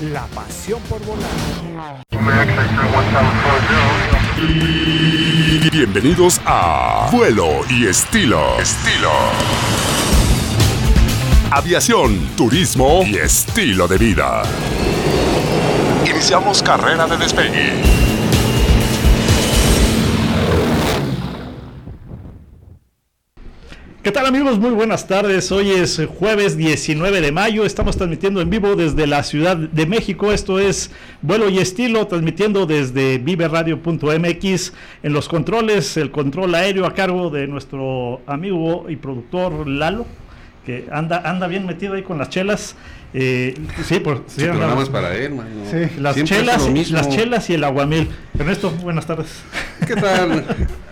la pasión por volar. Bienvenidos a Vuelo y Estilo. Estilo. Aviación, turismo y estilo de vida. Iniciamos carrera de despegue. ¿Qué tal amigos? Muy buenas tardes. Hoy es jueves 19 de mayo. Estamos transmitiendo en vivo desde la Ciudad de México. Esto es Vuelo y Estilo, transmitiendo desde viveradio.mx. En los controles, el control aéreo a cargo de nuestro amigo y productor Lalo, que anda, anda bien metido ahí con las chelas. Eh, sí, por, sí, para él, mano. Sí, las chelas, las chelas y el aguamil. Ernesto, buenas tardes. ¿Qué tal?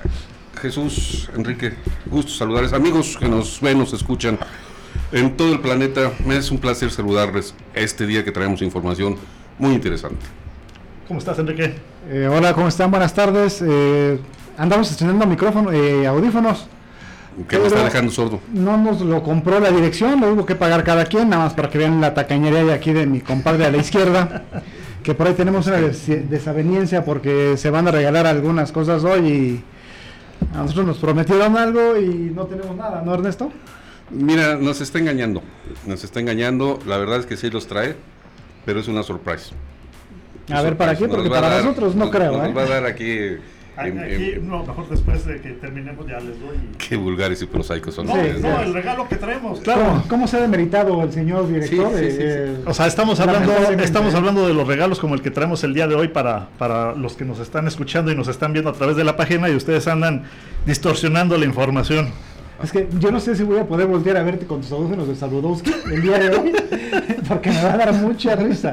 Jesús, Enrique, gusto saludarles. Amigos que nos ven, nos escuchan en todo el planeta, me es un placer saludarles este día que traemos información muy interesante. ¿Cómo estás, Enrique? Eh, hola, ¿cómo están? Buenas tardes. Eh, andamos estrenando micrófono, eh, audífonos. Que me está dejando sordo. No nos lo compró la dirección, lo hubo que pagar cada quien, nada más para que vean la tacañería de aquí de mi compadre a la izquierda. que por ahí tenemos una desaveniencia porque se van a regalar algunas cosas hoy y a nosotros nos prometieron algo y no tenemos nada, ¿no, Ernesto? Mira, nos está engañando. Nos está engañando. La verdad es que sí los trae, pero es una sorpresa. A ver, ¿para qué? Porque para nosotros no creo. Nos ¿eh? va a dar aquí Aquí, no, mejor después de que terminemos ya les doy. Qué vulgares y prosaicos son. No, no, el regalo que traemos. Claro. ¿Cómo, se ha demeritado el señor director? o sea, estamos hablando, estamos hablando de los regalos como el que traemos el día de hoy para, para los que nos están escuchando y nos están viendo a través de la página y ustedes andan distorsionando la información. Es que yo no sé si voy a poder voltear a verte con tus audífonos de Saludowski el día de hoy, porque me va a dar mucha risa.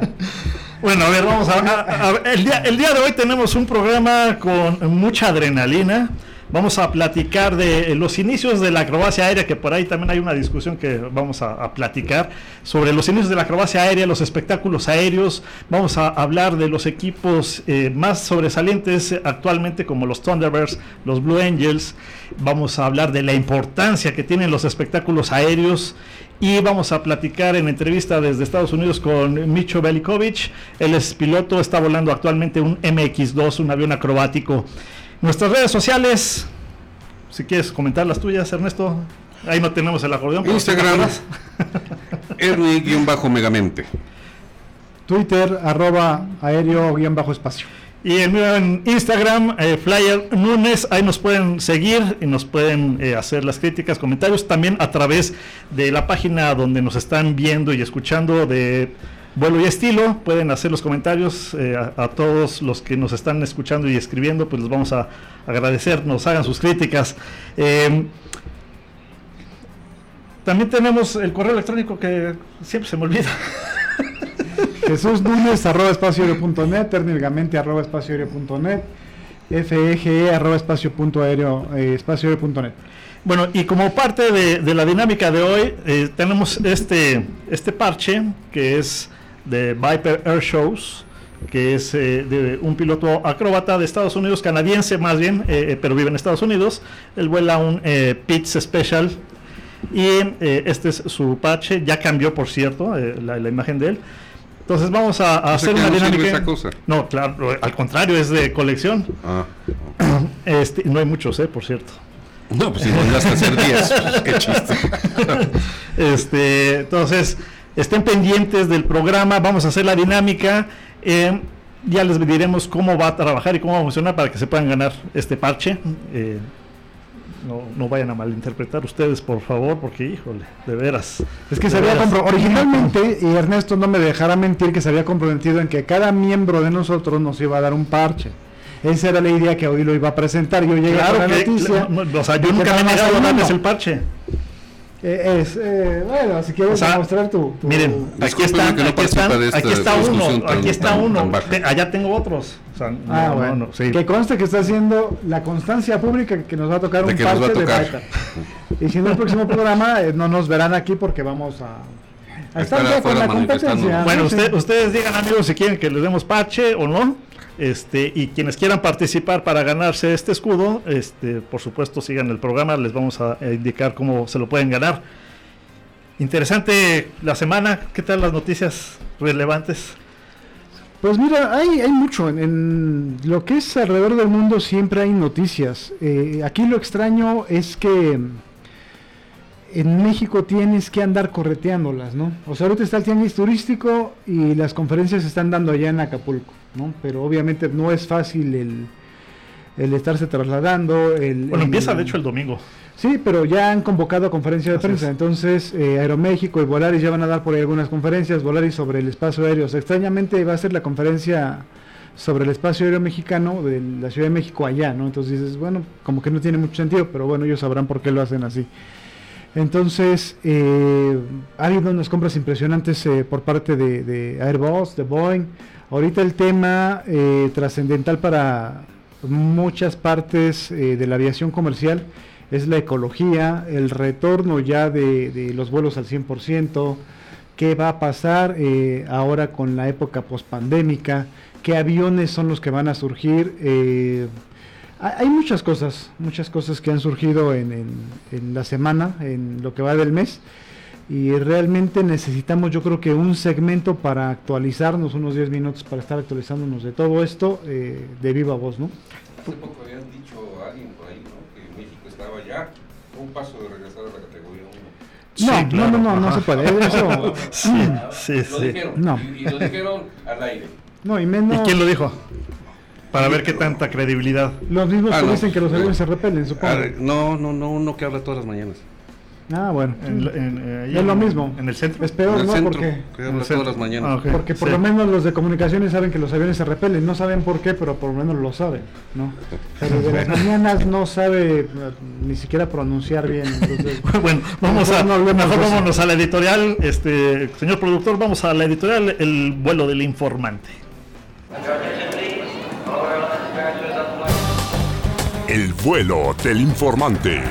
Bueno, a ver, vamos a, el, día, el día de hoy tenemos un programa con mucha adrenalina. Vamos a platicar de los inicios de la acrobacia aérea, que por ahí también hay una discusión que vamos a, platicar sobre los inicios de la acrobacia aérea, los espectáculos aéreos. Vamos a hablar de los equipos eh, más sobresalientes actualmente, como los Thunderbirds, los Blue Angels. Vamos a hablar de la importancia que tienen los espectáculos aéreos. Y vamos a platicar en entrevista desde Estados Unidos con Micho Belikovic. Él es piloto, está volando actualmente un MX2, un avión acrobático. Nuestras redes sociales, si quieres comentar las tuyas, Ernesto. Ahí no tenemos el acordeón. Instagram, Ernie-megamente. Twitter, arroba aéreo-espacio. Y el mío en Instagram, eh, Flyer Nunes, ahí nos pueden seguir y nos pueden eh, hacer las críticas, comentarios, también a través de la página donde nos están viendo y escuchando de Vuelo y Estilo, pueden hacer los comentarios eh, a, todos los que nos están escuchando y escribiendo, pues les vamos a agradecer, nos hagan sus críticas. también tenemos el correo electrónico que siempre se me olvida. Jesús Núñez, arroba espacioaéreo.net, Ernilgamente, arroba espacioaéreo.net, FEGE, arroba espacio aéreo, eh, Bueno, y como parte de, la dinámica de hoy, eh, tenemos este, este parche que es de Viper Air Shows, que es eh, de un piloto acróbata de Estados Unidos, canadiense más bien, pero vive en Estados Unidos. Él vuela un Pitts Special y este es su parche, ya cambió por cierto la, la imagen de él. Entonces vamos a, hacer una dinámica. No, claro, al contrario, es de colección. Ah, este, no hay muchos, ¿eh? Por cierto. No, pues si no a hacer 10, qué chiste. este, entonces, estén pendientes del programa, vamos a hacer la dinámica. Eh, ya les diremos cómo va a trabajar y cómo va a funcionar para que se puedan ganar este parche. Eh, no, no vayan a malinterpretar ustedes, por favor, porque híjole, de veras. Es que de se había veras. compro- originalmente, y Ernesto no me dejará mentir, que se había comprometido en que cada miembro de nosotros nos iba a dar un parche. Esa era la idea que hoy lo iba a presentar. Yo llegué Claro con la que, noticia. no, no, o sea, yo que nunca me he nada más negado a darles el parche. Eh, es, eh, bueno, si quieres O sea, demostrar tu, tu- Miren, aquí están, aquí están, participa de esta aquí está uno, tan- aquí está tan- uno, tan baja. Te- allá tengo otros. O sea, no, Ah, no, bueno. no, sí. Que conste que está haciendo la constancia pública que nos va a tocar De un parche de. Baeta. Y si no, el próximo programa eh, no nos verán aquí porque vamos a, a estar ya con la competencia. Bueno, usted- ustedes digan amigos si quieren que les demos parche o no. Este, y quienes quieran participar para ganarse este escudo, este, por supuesto sigan el programa, les vamos a indicar cómo se lo pueden ganar. Interesante la semana, ¿qué tal las noticias relevantes? Pues mira, hay, hay mucho. En, en lo que es alrededor del mundo siempre hay noticias. Eh, aquí lo extraño es que en México tienes que andar correteándolas, ¿no? O sea, ahorita está el tianguis turístico y las conferencias se están dando allá en Acapulco, ¿no? Pero obviamente no es fácil el, el estarse trasladando. El, Bueno, el- empieza de hecho el domingo. Sí, pero ya han convocado a conferencia de Así prensa. es. Entonces, eh, Aeroméxico y Volaris ya van a dar por ahí algunas conferencias. Volaris sobre el espacio aéreo. O sea, extrañamente va a ser la conferencia sobre el espacio aéreo mexicano de la Ciudad de México allá, ¿no? Entonces dices, bueno, como que no tiene mucho sentido, pero bueno, ellos sabrán por qué lo hacen así. Entonces, eh, ha habido unas compras impresionantes eh, por parte de, de Airbus, de Boeing. Ahorita el tema eh, trascendental para muchas partes eh, de la aviación comercial es la ecología, el retorno ya de, de los vuelos al 100%, qué va a pasar eh, ahora con la época pospandémica, qué aviones son los que van a surgir. eh, hay muchas cosas, muchas cosas que han surgido en, en- la semana, en lo que va del mes. Y realmente necesitamos, yo creo que un segmento para actualizarnos, unos 10 minutos para estar actualizándonos de todo esto de viva voz, ¿no? Hace poco habían dicho paso de regresar a la categoría 1. Sí, no, claro, no, no, no, no se puede. Eso, Sí, sí, Lo sí. dijeron. No. Y, y lo dijeron al aire. no, y menos ¿Y quién lo dijo? Para ver qué tanta credibilidad. los mismos Ah, que no. dicen que los aviones se repelen, Ah, supongo. No, no, no, uno que habla todas las mañanas. Ah, bueno. En, eh, ahí Es lo mismo. En el centro. Es peor, en el ¿no? centro, Porque, que En habla el centro. todas las mañanas. Ah, porque por Sí. lo menos los de comunicaciones saben que los aviones se repelen. No saben por qué, pero por lo menos lo saben, ¿no? Pero de las mañanas no sabe eh, ni siquiera pronunciar bien. Entonces, Bueno, vamos a, no mejor vámonos a la editorial, este señor productor, vamos a la editorial El vuelo del informante. El vuelo del informante.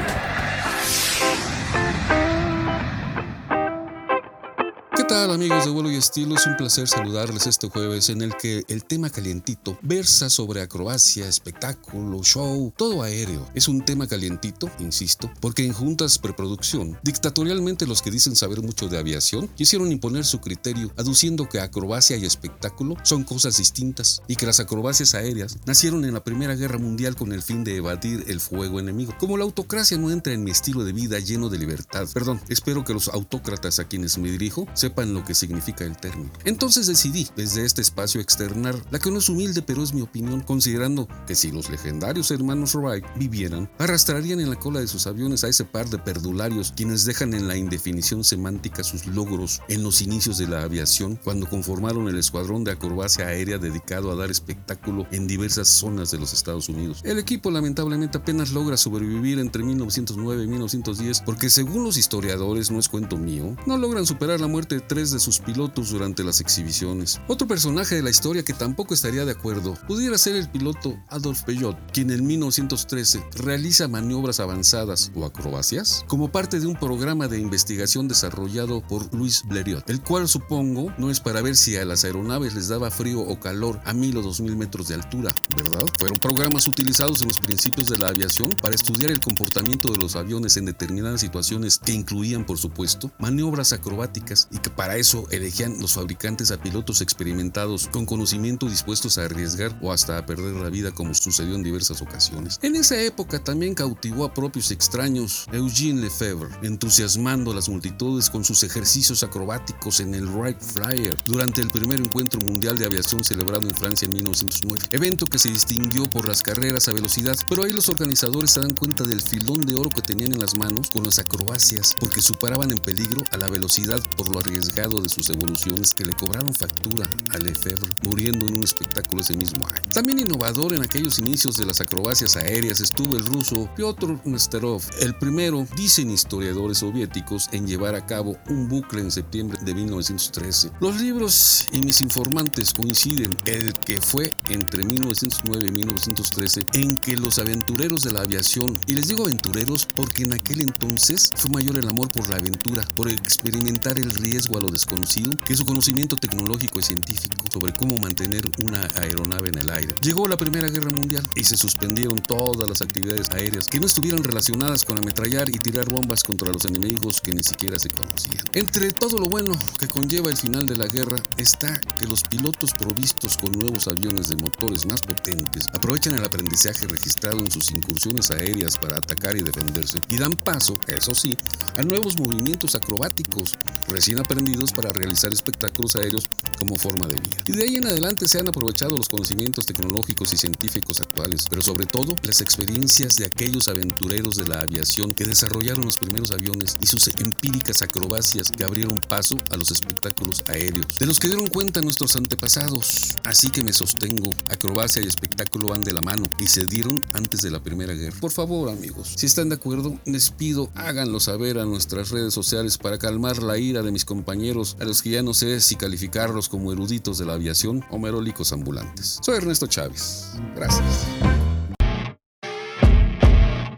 ¿Qué tal amigos de vuelo y estilo? Es un placer saludarles este jueves en el que el tema calientito versa sobre acrobacia, espectáculo, show, todo aéreo. Es un tema calientito, insisto, porque en juntas preproducción, dictatorialmente los que dicen saber mucho de aviación quisieron imponer su criterio aduciendo que acrobacia y espectáculo son cosas distintas y que las acrobacias aéreas nacieron en la Primera Guerra Mundial con el fin de evadir el fuego enemigo. Como la autocracia no entra en mi estilo de vida lleno de libertad, perdón, espero que los autócratas a quienes me dirijo sepan lo que significa el término. Entonces decidí, desde este espacio, externar la que no es humilde, pero es mi opinión, considerando que si los legendarios hermanos Wright vivieran, arrastrarían en la cola de sus aviones a ese par de perdularios quienes dejan en la indefinición semántica sus logros en los inicios de la aviación cuando conformaron el escuadrón de acrobacia aérea dedicado a dar espectáculo en diversas zonas de los Estados Unidos. El equipo lamentablemente apenas logra sobrevivir entre 1909 y 1910 porque según los historiadores, no es cuento mío, no logran superar la muerte tres de sus pilotos durante las exhibiciones. Otro personaje de la historia que tampoco estaría de acuerdo pudiera ser el piloto Adolf Peugeot, quien en 1913 realiza maniobras avanzadas o acrobacias como parte de un programa de investigación desarrollado por Louis Blériot, el cual supongo no es para ver si a las aeronaves les daba frío o calor a mil o dos mil metros de altura, ¿verdad? Fueron programas utilizados en los principios de la aviación para estudiar el comportamiento de los aviones en determinadas situaciones que incluían, por supuesto, maniobras acrobáticas y que Para eso elegían los fabricantes a pilotos experimentados con conocimiento dispuestos a arriesgar o hasta a perder la vida como sucedió en diversas ocasiones. En esa época también cautivó a propios extraños Eugene Lefebvre, entusiasmando a las multitudes con sus ejercicios acrobáticos en el Wright Flyer durante el primer encuentro mundial de aviación celebrado en Francia en 1909, evento que se distinguió por las carreras a velocidad, pero ahí los organizadores se dan cuenta del filón de oro que tenían en las manos con las acrobacias porque superaban en peligro a la velocidad por lo arriesgado de sus evoluciones que le cobraron factura a Lefebvre, muriendo en un espectáculo ese mismo año. También innovador en aquellos inicios de las acrobacias aéreas estuvo el ruso Piotr Nesterov, el primero, dicen historiadores soviéticos, en llevar a cabo un bucle en septiembre de 1913. Los libros y mis informantes coinciden el que fue entre 1909 y 1913 en que los aventureros de la aviación, y les digo aventureros porque en aquel entonces fue mayor el amor por la aventura, por experimentar el riesgo a lo desconocido, que su conocimiento tecnológico y científico sobre cómo mantener una aeronave en el aire. Llegó la Primera Guerra Mundial y se suspendieron todas las actividades aéreas que no estuvieran relacionadas con ametrallar y tirar bombas contra los enemigos que ni siquiera se conocían. Entre todo lo bueno que conlleva el final de la guerra está que los pilotos provistos con nuevos aviones de motores más potentes aprovechan el aprendizaje registrado en sus incursiones aéreas para atacar y defenderse y dan paso, eso sí, a nuevos movimientos acrobáticos recién aprendidos para realizar espectáculos aéreos como forma de vida. Y de ahí en adelante se han aprovechado los conocimientos tecnológicos y científicos actuales, pero sobre todo las experiencias de aquellos aventureros de la aviación que desarrollaron los primeros aviones y sus empíricas acrobacias que abrieron paso a los espectáculos aéreos, de los que dieron cuenta nuestros antepasados. Así que me sostengo, acrobacia y espectáculo van de la mano y se dieron antes de la Primera Guerra. Por favor, amigos, si están de acuerdo, les pido háganlo saber a nuestras redes sociales para calmar la ira de mis compañeros, a los que ya no sé si calificarlos como eruditos de la aviación o merólicos ambulantes. Soy Ernesto Chávez. Gracias.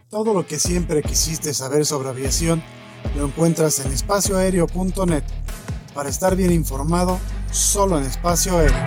Todo lo que siempre quisiste saber sobre aviación lo encuentras en espacioaéreo.net. Para estar bien informado, solo en espacio aéreo.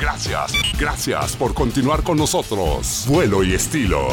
Gracias, gracias por continuar con nosotros. Vuelo y estilo.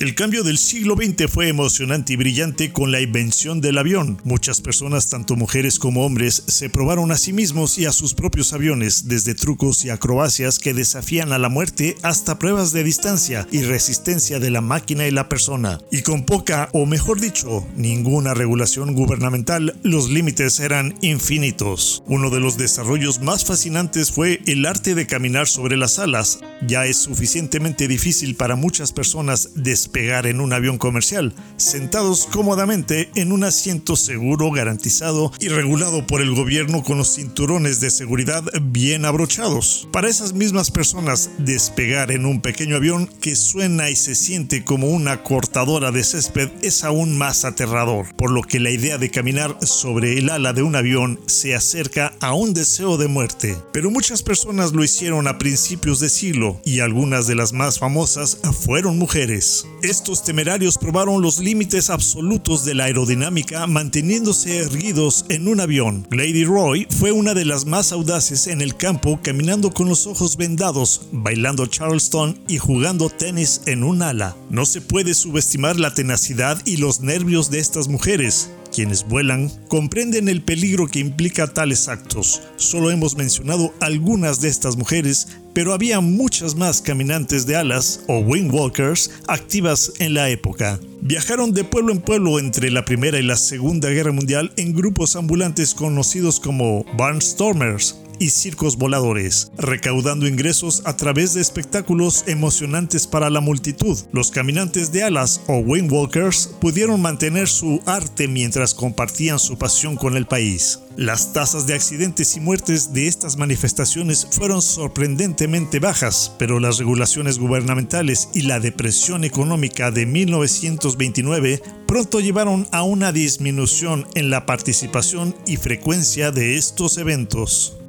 El cambio del siglo XX fue emocionante y brillante con la invención del avión. Muchas personas, tanto mujeres como hombres, se probaron a sí mismos y a sus propios aviones, desde trucos y acrobacias que desafían a la muerte hasta pruebas de distancia y resistencia de la máquina y la persona. Y con poca, o mejor dicho, ninguna regulación gubernamental, los límites eran infinitos. Uno de los desarrollos más fascinantes fue el arte de caminar sobre las alas. Ya es suficientemente difícil para muchas personas despegar en un avión comercial, sentados cómodamente en un asiento seguro, garantizado y regulado por el gobierno con los cinturones de seguridad bien abrochados. Para esas mismas personas, despegar en un pequeño avión que suena y se siente como una cortadora de césped es aún más aterrador, por lo que la idea de caminar sobre el ala de un avión se acerca a un deseo de muerte. Pero muchas personas lo hicieron a principios de siglo y algunas de las más famosas fueron mujeres. Estos temerarios probaron los límites absolutos de la aerodinámica manteniéndose erguidos en un avión. Lady Roy fue una de las más audaces en el campo caminando con los ojos vendados, bailando charleston y jugando tenis en un ala. No se puede subestimar la tenacidad y los nervios de estas mujeres. Quienes vuelan comprenden el peligro que implica tales actos. Solo hemos mencionado algunas de estas mujeres, pero había muchas más caminantes de alas o wingwalkers activas en la época. Viajaron de pueblo en pueblo entre la Primera y la Segunda Guerra Mundial en grupos ambulantes conocidos como barnstormers y circos voladores, recaudando ingresos a través de espectáculos emocionantes para la multitud. Los caminantes de alas o windwalkers pudieron mantener su arte mientras compartían su pasión con el país. Las tasas de accidentes y muertes de estas manifestaciones fueron sorprendentemente bajas, pero las regulaciones gubernamentales y la depresión económica de 1929 pronto llevaron a una disminución en la participación y frecuencia de estos eventos.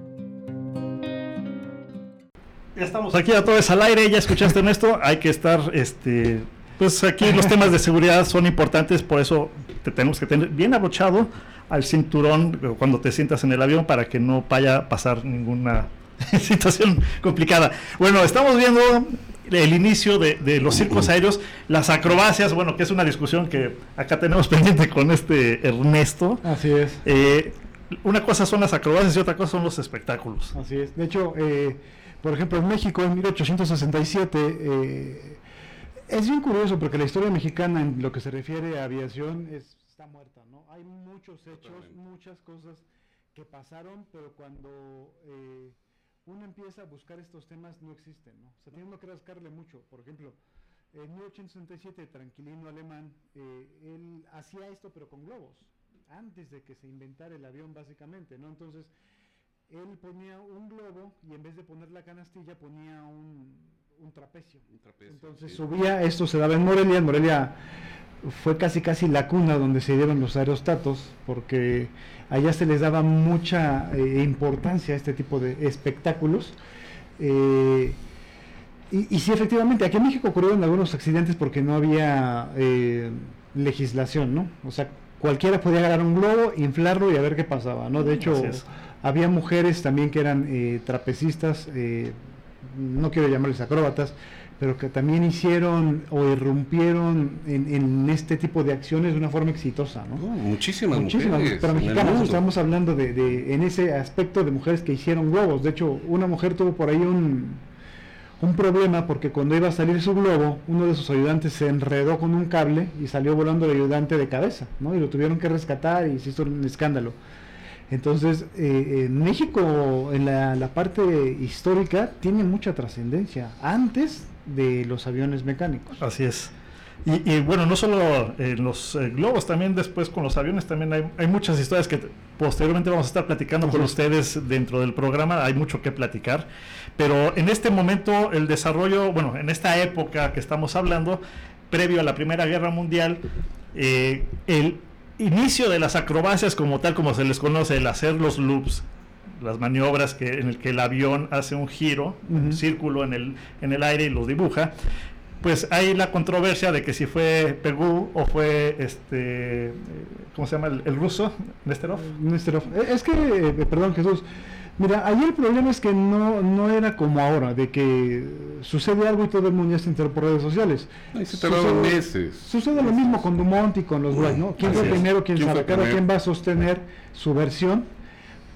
Ya estamos aquí a todo es al aire, ya escuchaste en esto, hay que estar, este, pues aquí los temas de seguridad son importantes, por eso te tenemos que tener bien abrochado al cinturón cuando te sientas en el avión para que no vaya a pasar ninguna situación complicada. Bueno, estamos viendo el inicio de, los circos aéreos, las acrobacias, bueno, que es una discusión que acá tenemos pendiente con este Ernesto. Así es. Eh, una cosa son las acrobacias y otra cosa son los espectáculos. Así es. De hecho, eh, por ejemplo, en México en 1867 eh, es bien curioso porque la historia mexicana en lo que se refiere a aviación está muerta, ¿no? Hay muchos hechos, muchas cosas que pasaron, pero cuando uno empieza a buscar estos temas, no existen, ¿no? O sea, tiene que rascarle mucho. Por ejemplo, en 1867, Tranquilino Alemán, eh, él hacía esto, pero con globos, antes de que se inventara el avión, básicamente, ¿no? Entonces, él ponía un globo y en vez de poner la canastilla, ponía un, trapecio. Entonces subía, esto se daba en Morelia, en Morelia fue casi casi la cuna donde se dieron los aerostatos, porque allá se les daba mucha eh, importancia a este tipo de espectáculos. Eh, y, sí, efectivamente, aquí en México ocurrieron algunos accidentes porque no había eh, legislación, ¿no? O sea, cualquiera podía agarrar un globo, inflarlo y a ver qué pasaba, ¿no? De hecho, había mujeres también que eran trapecistas, no quiero llamarles acróbatas, pero que también hicieron o irrumpieron en, este tipo de acciones de una forma exitosa, ¿no? muchísimas, muchísimas pero mexicanos estamos hablando de, en ese aspecto de mujeres que hicieron globos. De hecho, una mujer tuvo por ahí un, un problema porque cuando iba a salir su globo, uno de sus ayudantes se enredó con un cable y salió volando el ayudante de cabeza, ¿no? Y lo tuvieron que rescatar y se hizo un escándalo. Entonces, eh, México en la, la, parte histórica tiene mucha trascendencia. Antes de los aviones mecánicos. Así es. Y, bueno, no solo en los eh, globos, también después con los aviones también hay, hay muchas historias que posteriormente vamos a estar platicando con ustedes dentro del programa, hay mucho que platicar, pero en este momento el desarrollo, bueno, en esta época que estamos hablando, previo a la Primera Guerra Mundial, eh, el inicio de las acrobacias como tal, como se les conoce, el hacer los loops, las maniobras que, en el que el avión hace un giro, un círculo en el, en el aire y lo dibuja, pues hay la controversia de que si fue Pegú o fue este ¿cómo se llama el, ruso? Nesterov. Nesterov. Eh, es que, eh, perdón Jesús, mira, ahí el problema es que no, no era como ahora, de que sucede algo y todo el mundo ya se enteró por redes sociales. se sucede, meses. Sucede lo mismo con Dumont y con los Wright, ¿no? ¿Quién fue primero? ¿Quién, sabe? Cada quien va a sostener su versión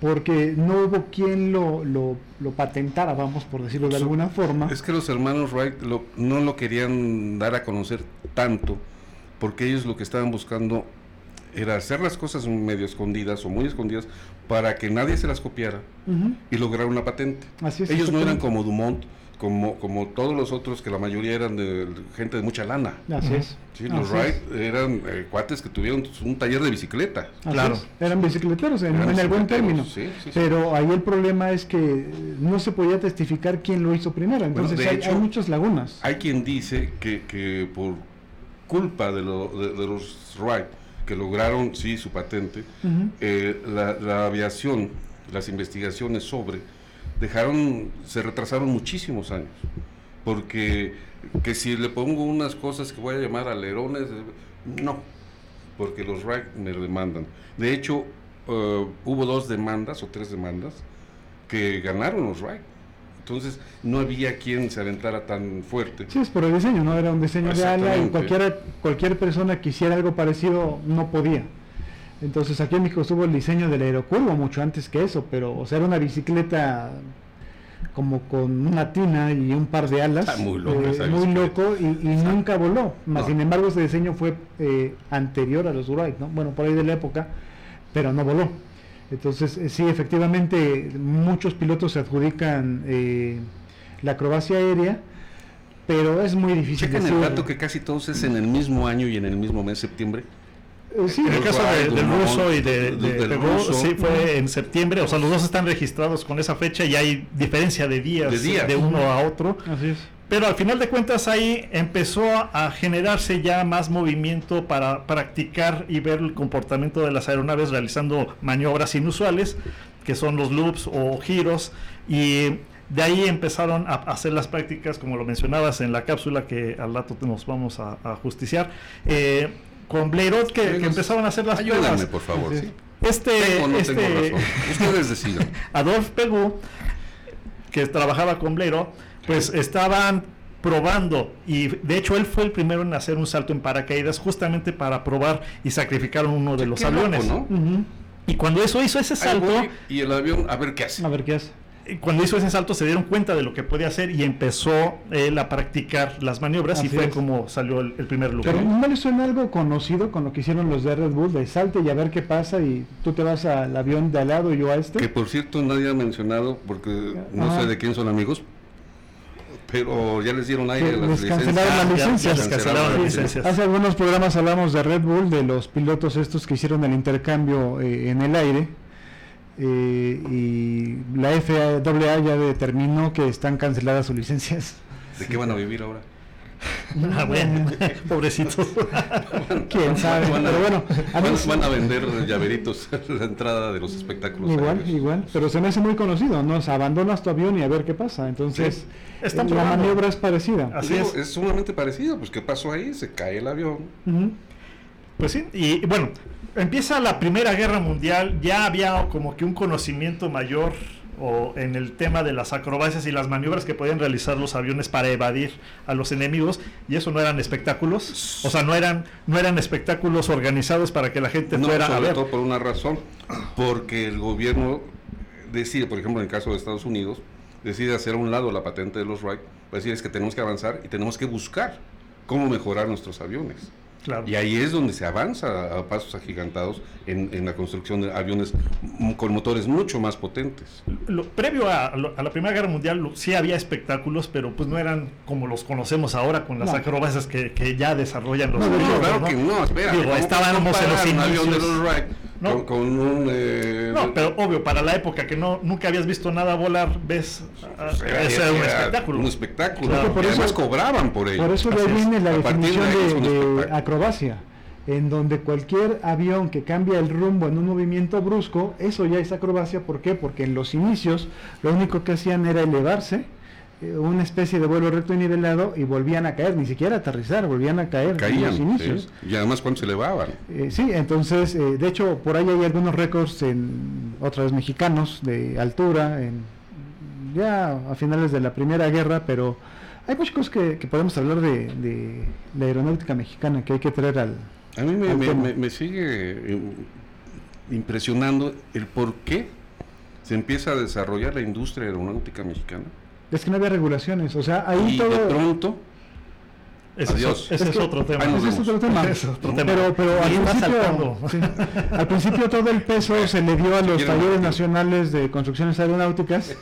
porque no hubo quien lo, lo, patentara, vamos por decirlo de alguna forma. Es que los hermanos Wright no lo querían dar a conocer tanto, porque ellos lo que estaban buscando era hacer las cosas medio escondidas o muy escondidas para que nadie se las copiara y lograr una patente. ellos no eran como Dumont, como, como todos los otros, que la mayoría eran de, gente de mucha lana. Así es. los Wright eran eh, cuates que tuvieron un taller de bicicleta. claro. Eran bicicleteros en, el buen término. Pero ahí el problema es que no se podía testificar quién lo hizo primero. Entonces hay, muchas lagunas. Hay quien dice que, que por culpa de, lo, de, los Wright, que lograron, sí, su patente, eh, la, la aviación, las investigaciones sobre dejaron, se retrasaron muchísimos años. Porque que si le pongo unas cosas que voy a llamar alerones, no, porque los RAC me demandan. De hecho, eh, hubo dos demandas o tres demandas que ganaron los RAC. Entonces no había quien se aventara tan fuerte. Sí, es por el diseño, no era un diseño de ala y cualquiera, cualquier persona que hiciera algo parecido no podía. Entonces aquí en México estuvo el diseño del aerocurvo mucho antes que eso, pero o sea, era una bicicleta como con una tina y un par de alas, muy loco, eh, muy loco y, nunca voló. Sin embargo, ese diseño fue eh, anterior a los Wright, ¿no? bueno, por ahí de la época, pero no voló. Entonces, eh, sí, efectivamente, muchos pilotos se adjudican eh, la acrobacia aérea, pero es muy difícil. Chequen el dato que casi todos es en el mismo año y en el mismo mes, septiembre. Eh, sí, En el caso de- del ruso y de, del- de del Pegou, ruso. sí fue en septiembre, o sea, los dos están registrados con esa fecha y hay diferencia de días De días. uno a otro. así es. Pero al final de cuentas ahí empezó a generarse ya más movimiento para practicar y ver el comportamiento de las aeronaves realizando maniobras inusuales, que son los loops o giros, y de ahí empezaron a hacer las prácticas, como lo mencionabas en la cápsula que al rato nos vamos a, a justiciar, eh, con Blairot que, que empezaron a hacer las Ayúdenme, pruebas. por favor. Sí. Este, Tengo o no este- tengo razón. Ustedes decidan. Adolf Pegu, que trabajaba con Blero, pues estaban probando y de hecho él fue el primero en hacer un salto en paracaídas justamente para probar y sacrificar uno de los Qué loco, aviones. ¿no? Y cuando eso hizo ese salto, y el avión, a ver qué hace. A ver qué hace. y cuando hizo ese salto se dieron cuenta de lo que podía hacer y empezó él a practicar las maniobras y Así fue es. como salió el, el primer lugar. Pero no le suena algo conocido con lo que hicieron los de Red Bull, de salte y a ver qué pasa y tú te vas al avión de al lado y yo a este. Que por cierto nadie ha mencionado, porque no Ajá. sé de quién son amigos, pero ya les dieron aire las les licencias. cancelaron las Ya- ya licencias. les cancelaron las licencias. Hace algunos programas hablamos de Red Bull, de los pilotos estos que hicieron el intercambio eh, en el aire. eh, y la FAA ya determinó que están canceladas sus licencias. ¿De qué van a vivir ahora? Ah, bueno, pobrecitos. Quién sabe, Van a- pero bueno, a van, a vender llaveritos a la entrada de los espectáculos. Igual, aéreos. igual, pero se me hace muy conocido, ¿no? O sea, abandonas tu avión y a ver qué pasa. Entonces, Sí, la probando. maniobra es parecida. Así Digo, es. es sumamente parecido, pues ¿qué pasó ahí? Se cae el avión. Pues sí, y bueno, empieza la Primera Guerra Mundial, ya había como que un conocimiento mayor o en el tema de las acrobacias y las maniobras que podían realizar los aviones para evadir a los enemigos y eso no eran espectáculos, o sea, no eran no eran espectáculos organizados para que la gente No, fuera a sobre ver. todo por una razón, porque el gobierno decide, por ejemplo, en el caso de Estados Unidos, decide hacer a un lado la patente de los Wright, para decir es que tenemos que avanzar y tenemos que buscar cómo mejorar nuestros aviones. Claro. Y ahí es donde se avanza a pasos agigantados en, en la construcción de aviones con motores mucho más potentes. Lo- previo a, lo- a la Primera Guerra Mundial lo- sí había espectáculos, pero pues no eran como los conocemos ahora con las No. acrobacias que, que ya desarrollan los No, claro ¿no? que no, espera. Digo, estábamos en los un avión de inicios. No. con, con un... eh, No, pero obvio, para la época que no nunca habías visto nada volar, ves, ah, pues, era- ese era un era espectáculo. Un espectáculo. Claro. y Por además eso- cobraban por ello. Por eso de ahí es. viene la A partir de definición es de, de acrobacia, en donde cualquier avión que cambia el rumbo en un movimiento brusco, eso ya es acrobacia. ¿Por qué? Porque en los inicios lo único que hacían era elevarse, una especie de vuelo recto y nivelado, y volvían a caer, ni siquiera aterrizar, volvían a caer en los Caían. inicios. sí. Y además cuando se elevaban. Eh, sí, entonces, eh, de hecho, por ahí hay algunos récords en otras mexicanos de altura, en, ya a finales de la Primera Guerra, pero hay muchas cosas que, que podemos hablar de, de la aeronáutica mexicana que hay que traer al... A mí me, me- me sigue eh, impresionando el por qué se empieza a desarrollar la industria aeronáutica mexicana. Es que no había regulaciones, o sea, ahí y todo... de pronto, Ese, Adiós. es, ese Es es que- otro tema. Ese es otro tema. Es otro tema. Pero, pero al, principio, sí, al principio todo el peso se le dio a los talleres nacionales de construcciones aeronáuticas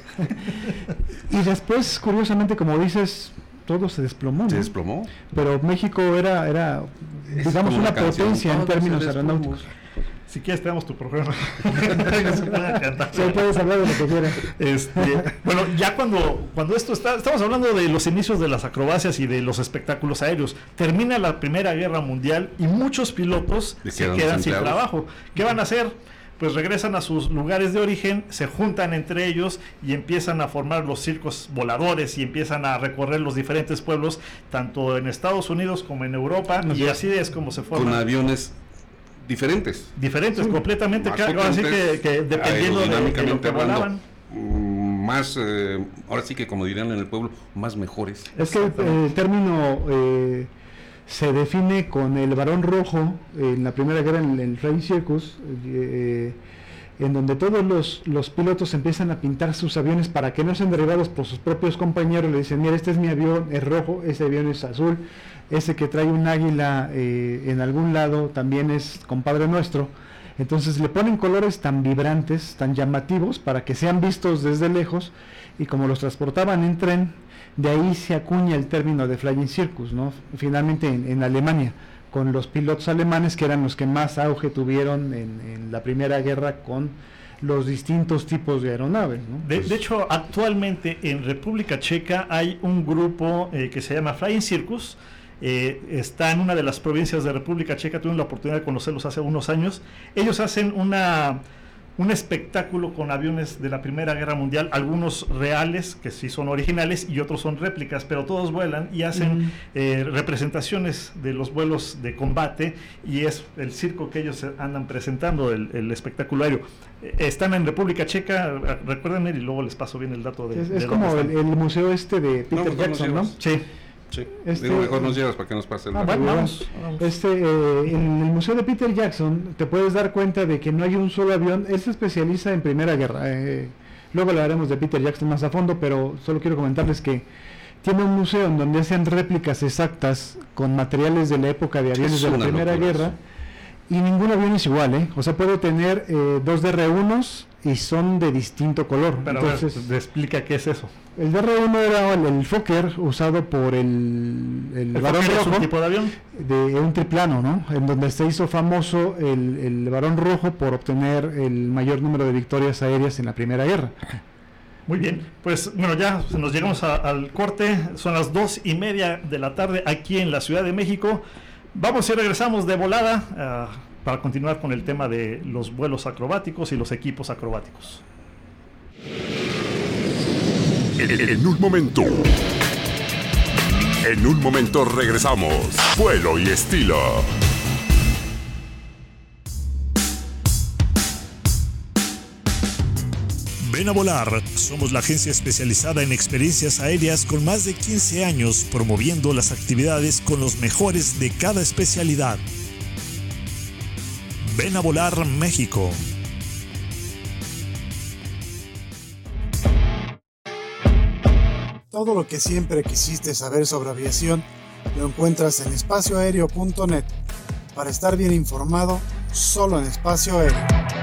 y después, curiosamente, como dices, todo se desplomó. se desplomó. Pero México era, era digamos, una potencia en términos desplomó. aeronáuticos. Si quieres, tenemos tu programa. Sí, puedes hablar de lo que quieras. Este, bueno, ya cuando, cuando esto está, estamos hablando de los inicios de las acrobacias y de los espectáculos aéreos. Termina la Primera Guerra Mundial y muchos pilotos Se quedan sin trabajo. ¿Qué van a hacer? Pues regresan a sus lugares de origen, se juntan entre ellos y empiezan a formar los circos voladores y empiezan a recorrer los diferentes pueblos, tanto en Estados Unidos como en Europa, y así es como se Con forman aviones diferentes. diferentes completamente, Más cada- ahora sí que, dependiendo de, de lo que hablando, volaban. mm, más, eh, ahora sí que como dirían en el pueblo, más mejores. Es que el, el término eh, se define con el varón rojo en la primera guerra en el Rey Circus, eh, en donde todos los, pilotos empiezan a pintar sus aviones para que no sean derribados por sus propios compañeros. Le dicen, mira, este es mi avión, es rojo, ese avión es azul, ese que trae un águila eh, en algún lado también es compadre nuestro. Entonces le ponen colores tan vibrantes, tan llamativos, para que sean vistos desde lejos, y como los transportaban en tren, de ahí se acuña el término de Flying Circus, ¿no? Finalmente en, Alemania, con los pilotos alemanes que eran los que más auge tuvieron en, la Primera Guerra con los distintos tipos de aeronaves. De, pues hecho, actualmente en República Checa hay un grupo eh, que se llama Flying Circus, eh, está en una de las provincias de República Checa, tuve la oportunidad de conocerlos hace unos años. Ellos hacen una, un espectáculo con aviones de la Primera Guerra Mundial, algunos reales, que sí son originales, y otros son réplicas, pero todos vuelan y hacen eh, representaciones de los vuelos de combate, y es el circo que ellos andan presentando, el, espectáculo aéreo. Eh, están en República Checa, recuérdenme, y luego les paso bien el dato de... Es, como el, museo este de Peter Jackson, ¿no? Sí. Este, mejor nos llevas para que nos pase el ah, vamos, Este, eh, en el Museo de Peter Jackson te puedes dar cuenta de que no hay un solo avión. Él se especializa en Primera Guerra. Eh, luego hablaremos de Peter Jackson más a fondo, pero solo quiero comentarles que tiene un museo en donde hacen réplicas exactas con materiales de la época de aviones de la Primera Guerra. Y ningún avión es igual, ¿eh? O sea, puede tener eh, dos DR-1s y son de distinto color. Pero Entonces, explica qué es eso. El DR-1 era el, Fokker usado por el, el, Barón Rojo. un tipo de avión? De un triplano, ¿no? En donde se hizo famoso el, el Barón Rojo por obtener el mayor número de victorias aéreas en la Primera Guerra. Muy bien, pues bueno, ya nos llegamos al corte, son las dos y media de la tarde aquí en la Ciudad de México. Vamos y regresamos de volada uh, para continuar con el tema de los vuelos acrobáticos y los equipos acrobáticos. En un momento. En un momento regresamos. Vuelo y estilo. Ven a volar. Somos la agencia especializada en experiencias aéreas con más de 15 años promoviendo las actividades con los mejores de cada especialidad. Ven a volar México. Todo lo que siempre quisiste saber sobre aviación lo encuentras en espacioaéreo.net. Para estar bien informado, solo en espacio aéreo.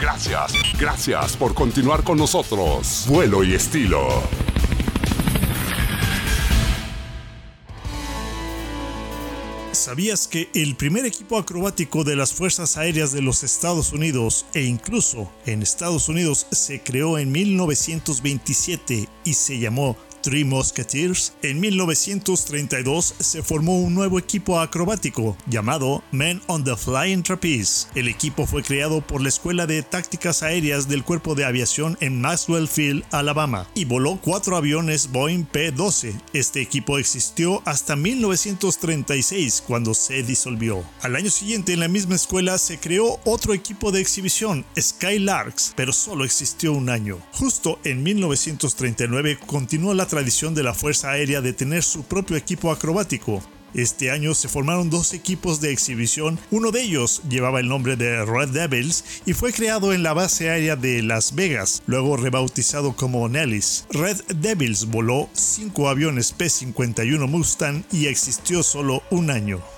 Gracias, gracias por continuar con nosotros. Vuelo y estilo. ¿Sabías que el primer equipo acrobático de las Fuerzas Aéreas de los Estados Unidos e incluso en Estados Unidos se creó en 1927 y se llamó Three Musketeers, en 1932 se formó un nuevo equipo acrobático llamado Men on the Flying Trapeze. El equipo fue creado por la Escuela de Tácticas Aéreas del Cuerpo de Aviación en Maxwell Field, Alabama, y voló cuatro aviones Boeing P-12. Este equipo existió hasta 1936 cuando se disolvió. Al año siguiente en la misma escuela se creó otro equipo de exhibición, Skylarks, pero solo existió un año. Justo en 1939 continuó la tradición de la Fuerza Aérea de tener su propio equipo acrobático. Este año se formaron dos equipos de exhibición, uno de ellos llevaba el nombre de Red Devils y fue creado en la base aérea de Las Vegas, luego rebautizado como Nellis. Red Devils voló cinco aviones P-51 Mustang y existió solo un año.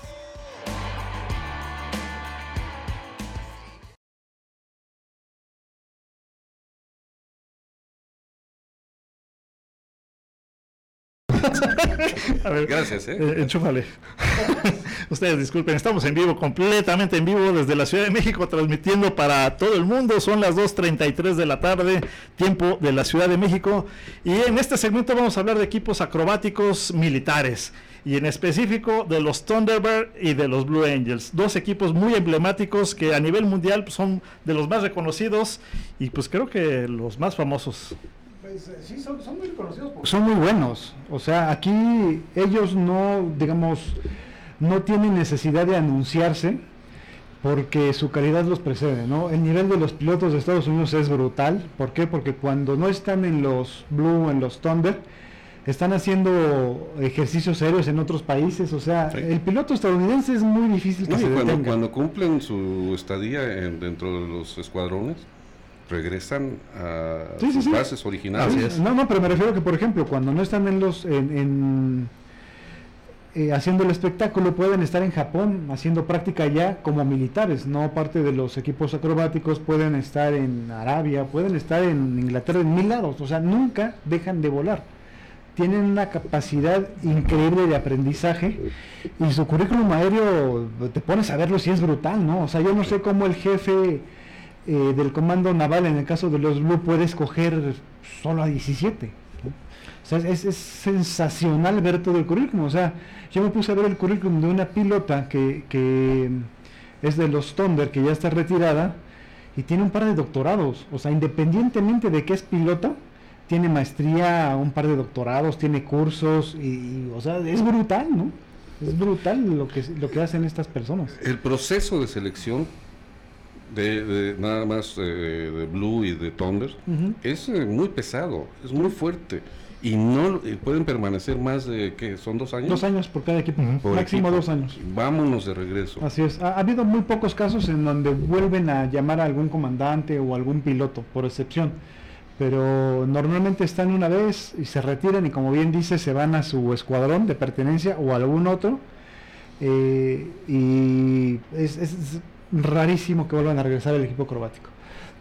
A ver, Gracias, ¿eh? eh enchúfale. Ustedes disculpen, estamos en vivo, completamente en vivo desde la Ciudad de México, transmitiendo para todo el mundo. Son las 2.33 de la tarde, tiempo de la Ciudad de México. Y en este segmento vamos a hablar de equipos acrobáticos militares. Y en específico de los Thunderbird y de los Blue Angels. Dos equipos muy emblemáticos que a nivel mundial son de los más reconocidos y pues creo que los más famosos. Pues sí, son, son, muy reconocidos porque son muy buenos. O sea, aquí ellos no, digamos, no tienen necesidad de anunciarse porque su calidad los precede, ¿no? El nivel de los pilotos de Estados Unidos es brutal. ¿Por qué? Porque cuando no están en los Blue, en los Thunder, están haciendo ejercicios aéreos en otros países, o sea, el piloto estadounidense es muy difícil que no, se cuando, detenga. cuando cumplen su estadía en, dentro de los escuadrones, regresan a Sí, sus sí. bases originales. No, no, pero me refiero que, por ejemplo, cuando no están en los, en, en, eh, haciendo el espectáculo, pueden estar en Japón haciendo práctica ya como militares, no parte de los equipos acrobáticos, pueden estar en Arabia, pueden estar en Inglaterra, en mil lados, o sea, nunca dejan de volar. Tienen una capacidad increíble de aprendizaje y su currículum aéreo, te pones a verlo si es brutal, ¿no? O sea, yo no sé cómo el jefe eh, del comando naval, en el caso de los Blue, puede escoger solo a 17. ¿no? O sea, es, es sensacional ver todo el currículum. O sea, yo me puse a ver el currículum de una pilota que, que es de los Thunder, que ya está retirada, y tiene un par de doctorados. O sea, independientemente de que es pilota, tiene maestría, un par de doctorados, tiene cursos, y, y, o sea, es brutal, ¿no? Es brutal lo que, lo que hacen estas personas. El proceso de selección de, de nada más eh, de Blue y de Thunder es eh, muy pesado, es muy fuerte y no eh, pueden permanecer más de que son dos años. Dos años por cada equipo, por máximo equipo. dos años. Vámonos de regreso. Así es. Ha, ha habido muy pocos casos en donde vuelven a llamar a algún comandante o algún piloto, por excepción. Pero normalmente están una vez y se retiran y como bien dice, se van a su escuadrón de pertenencia o a algún otro. eh, y es, es rarísimo que vuelvan a regresar al equipo acrobático.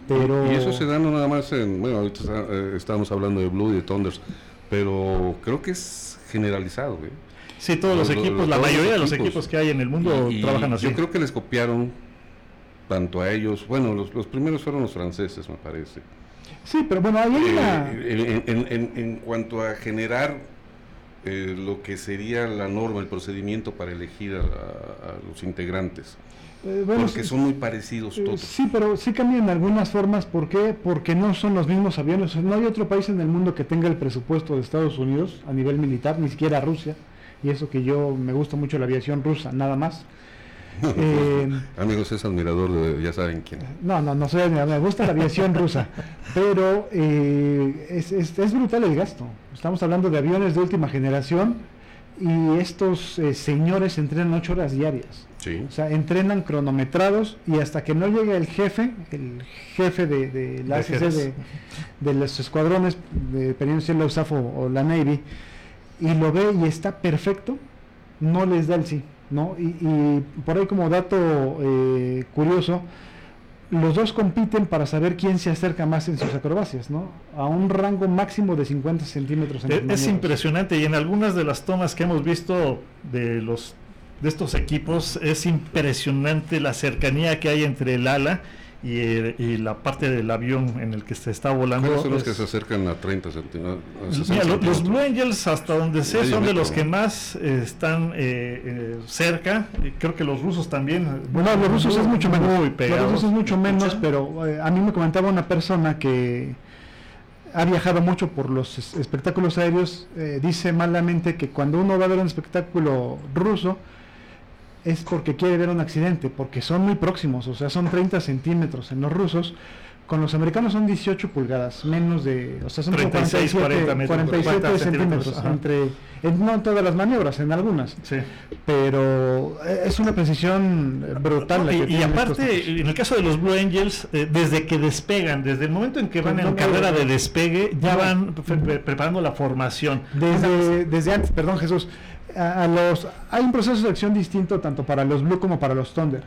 Pero Y eso se da no nada más en, bueno, ahorita está- eh, estábamos hablando de Blue y de Thunders, pero creo que es generalizado, güey. Sí, todos los Lo- lo- equipos, la todos los mayoría de los equipos. que hay en el mundo y trabajan así. Yo creo que les copiaron tanto a ellos, bueno, los, los primeros fueron los franceses, me parece. sí, pero bueno, ahí hay una... Eh, en, en- en- en cuanto a generar eh, lo que sería la norma, el procedimiento para elegir a, a- a los integrantes, eh, bueno, porque sí- son muy parecidos Eh, todos. Sí, pero sí cambian algunas formas. ¿Por qué? Porque no son los mismos aviones. No hay otro país en el mundo que tenga el presupuesto de Estados Unidos a nivel militar, ni siquiera Rusia. Y eso que yo me gusta mucho la aviación rusa, nada más. Eh, Amigos, es admirador de, ya saben quién. no, no, no sé, me gusta la aviación rusa, pero eh, es, es- es brutal el gasto. Estamos hablando de aviones de última generación y estos eh, señores entrenan ocho horas diarias. Sí. O sea, entrenan cronometrados y hasta que no llegue el jefe, el jefe de, de la De ACC de, de los escuadrones, dependiendo si es la USAF o, o la Navy, y lo ve y está perfecto, no les da el sí. ¿no? Y, y por ahí como dato eh, curioso, los dos compiten para saber quién se acerca más en sus acrobacias, ¿no? A un rango máximo de 50 centímetros. en las Es maniobras. impresionante y en algunas de las tomas que hemos visto de los de estos equipos es impresionante la cercanía que hay entre el ala y, la parte del avión en el que se está volando. ¿Cuáles son los que se acercan a 30 centímetros? a 60 Mira, lo- los? Blue Angels, hasta donde sé, son de los que más eh, están eh, eh, cerca. Y Creo que los rusos también. Bueno, los rusos es mucho menos. Muy los rusos es mucho menos, pero eh, a mí me comentaba una persona que ha viajado mucho por los es- espectáculos aéreos. eh, dice malamente que cuando uno va a ver un espectáculo ruso es porque quiere ver un accidente, porque son muy próximos, o sea, son 30 centímetros en los rusos. Con los americanos son 18 pulgadas, menos de, o sea, son como 36, 40 metros, 47 40 centímetros, centímetros, entre, en, no en todas las maniobras, en algunas Sí. pero eh, es una precisión brutal. la Y, que y aparte, en el caso de los Blue Angels, eh, desde que despegan, desde el momento en que van Pues en no, carrera de despegue, ya van pre- pre- preparando la formación. desde, desde antes, perdón Jesús, a, a los hay un proceso de selección distinto tanto para los Blue como para los Thunder.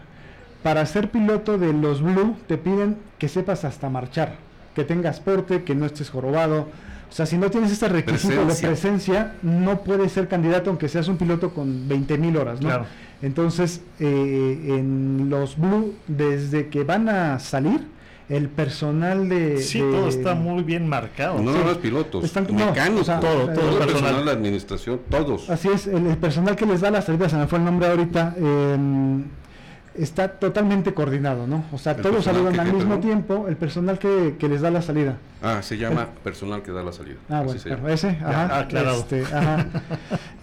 Para ser piloto de los Blue te piden que sepas hasta marchar, que tengas porte, que no estés jorobado. O sea, si no tienes este requisito Presencia. de presencia, no puedes ser candidato aunque seas un piloto con 20.000 horas, ¿no? Claro. Entonces, eh, en los Blue, desde que van a salir, el personal de... Sí, de- todo está muy bien marcado. No, Sí. no, los pilotos, Están- no, mecánicos, o sea, todo, eh, todo el personal personal. de administración, todos. Así es, el, el personal que les da la salida, se me fue el nombre ahorita, eh, está totalmente coordinado, ¿no? O sea, ¿El todos saludan que al mismo perdón? tiempo, el personal que, que les da la salida. Ah, se llama personal que da la salida. Ah, Así bueno, se pero llama. ese, ajá, aclarado. este, ajá.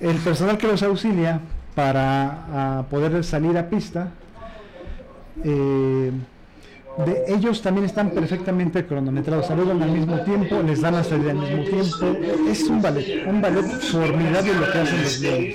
El personal que los auxilia para ah, poder salir a pista, eh, de, ellos también están perfectamente cronometrados, saludan al mismo tiempo, les dan la salida al mismo tiempo. Es un ballet, un ballet formidable lo que hacen los Blue.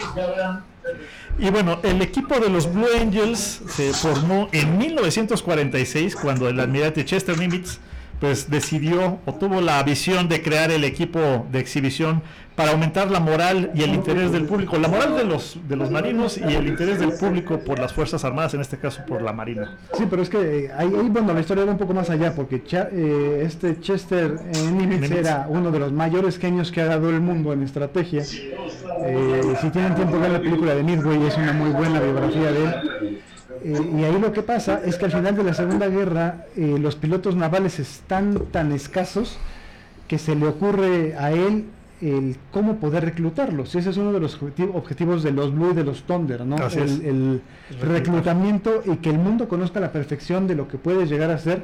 Y bueno, el equipo de los Blue Angels se formó en 1946 cuando el almirante Chester Nimitz pues decidió o tuvo la visión de crear el equipo de exhibición para aumentar la moral y el interés del público, la moral de los de los marinos y el interés del público por las fuerzas armadas, en este caso por la marina. Sí, pero es que eh, ahí, ahí, bueno, la historia va un poco más allá, porque Cha- eh, este Chester eh, Nimitz era uno de los mayores genios que ha dado el mundo en estrategia. Eh, si tienen tiempo, vean la película de Midway, es una muy buena biografía de él. Eh, y ahí lo que pasa es que al final de la Segunda Guerra, eh, los pilotos navales están tan escasos que se le ocurre a él el cómo poder reclutarlos. Y ese es uno de los objeti- objetivos de los Blue y de los Thunder, ¿no? Así El- es. el reclutamiento y que el mundo conozca la perfección de lo que puedes llegar a ser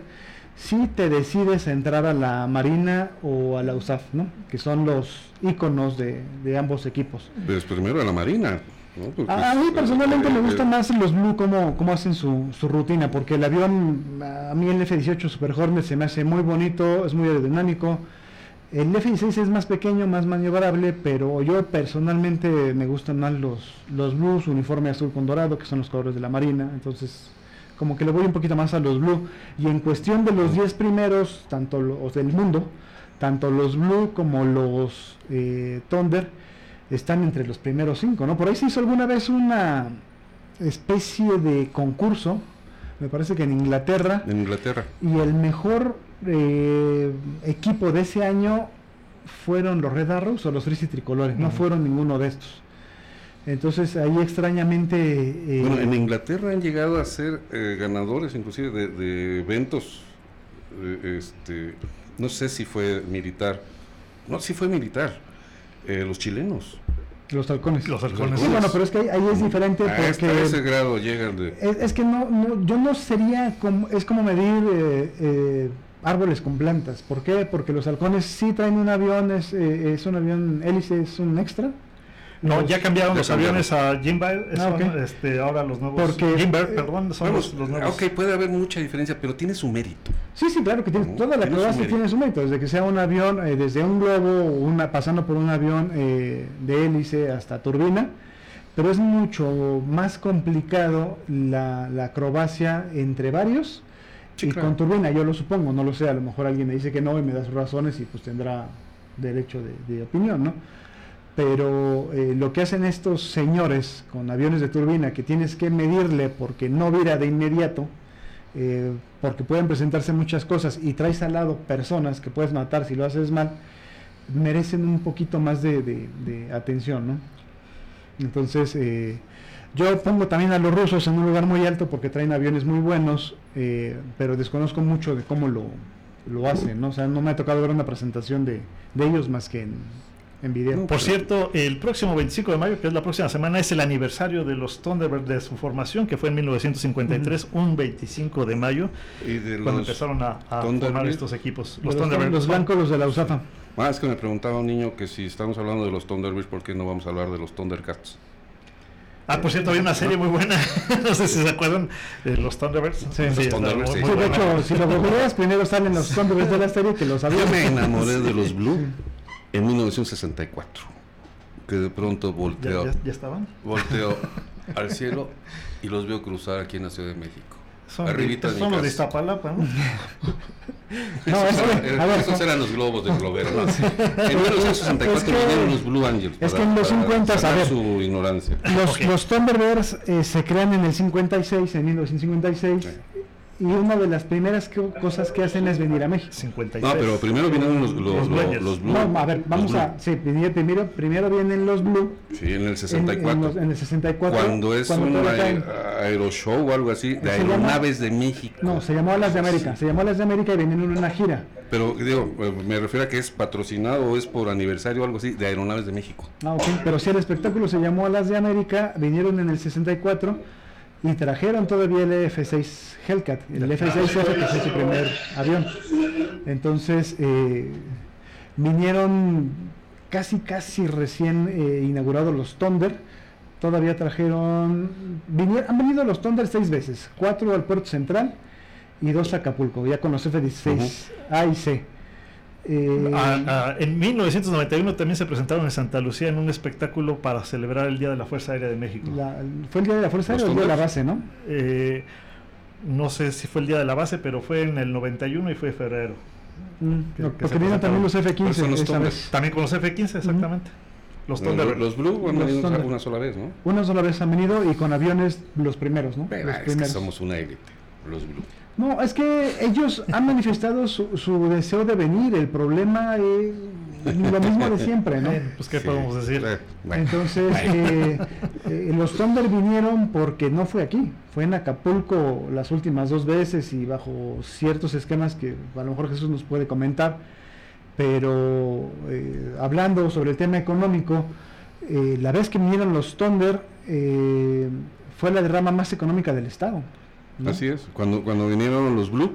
si te decides a entrar a la Marina o a la USAF, ¿no? Que son los íconos de, de ambos equipos. Pues primero a la Marina. ¿No? Porque, A, a mí pues, personalmente eh, me eh, gustan más los Blue cómo, cómo hacen su, su rutina, porque el avión, a mí el F-18 Super Hornet se me hace muy bonito, es muy aerodinámico. El F-16 es más pequeño, más maniobrable, pero yo personalmente me gustan más los, los Blues, uniforme azul con dorado, que son los colores de la Marina, entonces como que le voy un poquito más a los Blue. Y en cuestión de los 10 primeros, tanto los del mundo, tanto los Blue como los eh, Thunder, están entre los primeros cinco, ¿no? Por ahí se hizo alguna vez una especie de concurso, me parece que en Inglaterra, En Inglaterra. y el mejor eh, equipo de ese año fueron los Red Arrows o los Frizzy Tricolores, no fueron ninguno de estos. Entonces ahí extrañamente... eh, Bueno, en Inglaterra han llegado a ser eh, ganadores inclusive de, de eventos, eh, este, no sé si fue militar, no, sí fue militar, eh, los chilenos. los halcones. Los halcones. Sí, bueno, pero es que ahí, ahí es diferente A este- a porque... ese grado llegan de... Es, es que no, no, yo no sería como, es como medir eh, eh, árboles con plantas. ¿Por qué? Porque los halcones sí traen un avión, es, eh, es un avión hélice, es un extra. No, ya cambiaron los cambiaron. aviones a Jimbair, Ah, son, ok. este, ahora los nuevos Porque, Jimbair, eh, perdón, son los, los nuevos. ok, puede haber mucha diferencia, pero tiene su mérito. Sí, sí, claro que tiene, No, toda la mérito. tiene su mérito, desde que sea un avión, eh, desde un globo, una, pasando por un avión eh, de hélice hasta turbina, pero es mucho más complicado la, la acrobacia entre varios Sí, y claro. con turbina, yo lo supongo, no lo sé, a lo mejor alguien me dice que no y me da sus razones y pues tendrá derecho de, de opinión, ¿no? Pero eh, lo que hacen estos señores con aviones de turbina que tienes que medirle porque no vira de inmediato, eh, porque pueden presentarse muchas cosas y traes al lado personas que puedes matar si lo haces mal, merecen un poquito más de, atención, ¿no? Entonces, eh, yo pongo también a los rusos en un lugar muy alto porque traen aviones muy buenos, eh, pero desconozco mucho de cómo lo, lo hacen, ¿no? O sea, no me ha tocado ver una presentación de, de ellos más que en, en video. Por cierto, el próximo 25 de mayo, que es la próxima semana, es el aniversario de los Thunderbirds de su formación, que fue en 1953, un 25 de mayo, Y de cuando los empezaron a, a formar estos equipos. los, Thunderbirds. los blancos, los de la USAFA. Ah, es que me preguntaba un niño que si estamos hablando de los Thunderbirds, ¿por qué no vamos a hablar de los Thundercats? Ah, por cierto, había una serie muy buena, no sé si se acuerdan, de los Thunderbirds. Sí, los está Thunderbirds, sí. Sí, de hecho, si lo googleas, primero salen los Thunderbirds de la serie que los Yo aviones. me enamoré de los Blue en 1964, que de pronto ¿Ya, volteo, ya- ya estaban? volteo al cielo y los veo cruzar aquí en la Ciudad de México. Son, Arribita de, son los de. Iztapalapa, ¿no? No, es Esos, que, eran, a ver, esos eran los globos de Glover. ¿no? En Es 1964 que- vinieron los Blue Angels. es que en los 50, a ver. su ignorancia. Los, Ok. los Thunderbirds eh, se crean en el 56, en 1956, y una de las primeras co- cosas que hacen es venir a México. 56. No, pero primero vinieron los, los, Los los, Blue Angels. los Blue. No, a ver, vamos a. Sí, primero, primero, vienen los Blue. Sí, en el en- 64. En, los- en el 64. cuando es cuando un aer- aeroshow o algo así, de Se llama- aeronaves de México. No, se llamó Alas de América. Se llamó Alas de América y venían en una gira. Pero digo, eh, me refiero a que es patrocinado o es por aniversario o algo así de Aeronaves de México. Ah, ok. Pero si el espectáculo se llamó Alas de América, vinieron en el 64 y trajeron todavía el F-6 Hellcat, el F-6F que fue su primer avión. Entonces eh, vinieron casi casi recién eh, inaugurados los Thunder. Todavía trajeron, han venido los Thunder seis veces, cuatro al puerto central y dos a Acapulco, ya con los F-16 A y C. Eh, ah, ah, en 1991 también se presentaron en Santa Lucía en un espectáculo para celebrar el Día de la Fuerza Aérea de México. ¿Fue el Día de la Fuerza Aérea o el Día de la Base, no? Eh, no sé si fue el Día de la Base, pero fue en el 91 y fue febrero. Mm, porque vienen también los F-15. También con los F-15, exactamente. Los, los, Blue han venido una sola vez, ¿no? Una sola vez han venido y con aviones los primeros, ¿no? los es que somos una élite, los Blue. No, es que ellos han manifestado su, deseo de venir. El problema es lo mismo de siempre, ¿no? Pues, ¿qué podemos decir? Entonces, eh, eh, los Thunder vinieron porque no fue aquí. Fue en Acapulco las últimas dos veces y bajo ciertos esquemas que a lo mejor Jesús nos puede comentar. Pero eh, hablando sobre el tema económico, la vez que vinieron los Thunder fue la derrama más económica del Estado. Así es, cuando, cuando vinieron los Blue.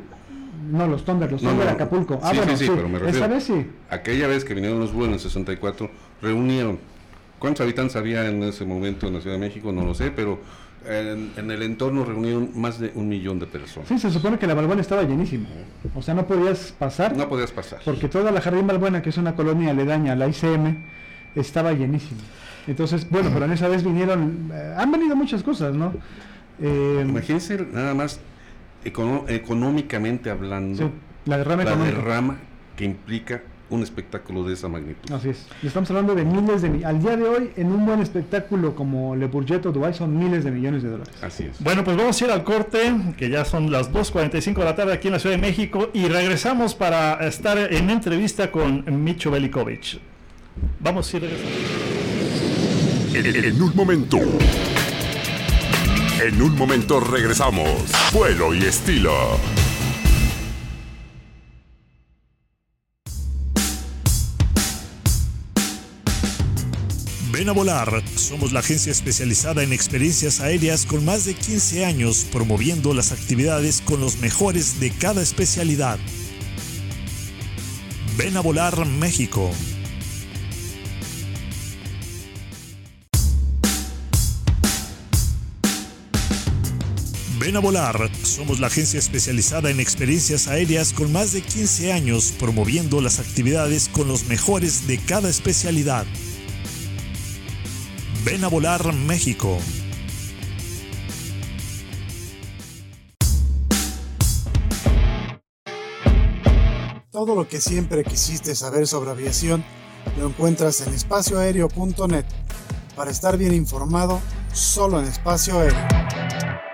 No, los Thunder, los Thunder de Acapulco. Ah, sí, sí, sí, pero me refiero. Esa vez sí. Aquella vez que vinieron los Blue en el 64, reunieron. ¿Cuántos habitantes había en ese momento en la Ciudad de México? No lo sé, pero en, el entorno reunieron más de un millón de personas. Sí, se supone que la Balbuena estaba llenísima. O sea, no podías pasar. No podías pasar. Porque toda la Jardín Balbuena, que es una colonia aledaña a la ICM, estaba llenísima. Entonces, bueno, pero en esa vez vinieron, eh, han venido muchas cosas, ¿no? Eh, Imagínense nada más económicamente hablando, la, derrama, que implica un espectáculo de esa magnitud. Así es. estamos hablando de miles de Al día de hoy, en un buen espectáculo como Le Bourget o Dubai, son miles de millones de dólares. Así es. Bueno, pues vamos a ir al corte, que ya son las 2.45 de la tarde aquí en la Ciudad de México, y regresamos para estar en entrevista con Micho Belikovic. Vamos a ir en un momento. En un momento regresamos. Vuelo y estilo. Ven a volar. Somos la agencia especializada en experiencias aéreas con más de 15 años promoviendo las actividades con los mejores de cada especialidad. Ven a volar México. Ven a volar. Somos la agencia especializada en experiencias aéreas con más de 15 años promoviendo las actividades con los mejores de cada especialidad. Ven a volar México. Todo lo que siempre quisiste saber sobre aviación lo encuentras en espacioaéreo.net. Para estar bien informado, solo en espacio aéreo.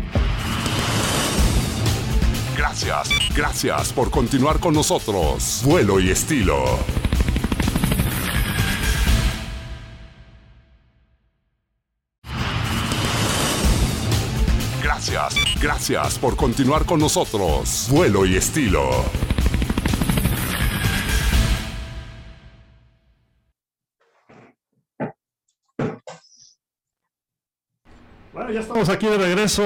Gracias, gracias por continuar con nosotros. Vuelo y estilo. Gracias, gracias por continuar con nosotros. Vuelo y estilo. Ya estamos aquí de regreso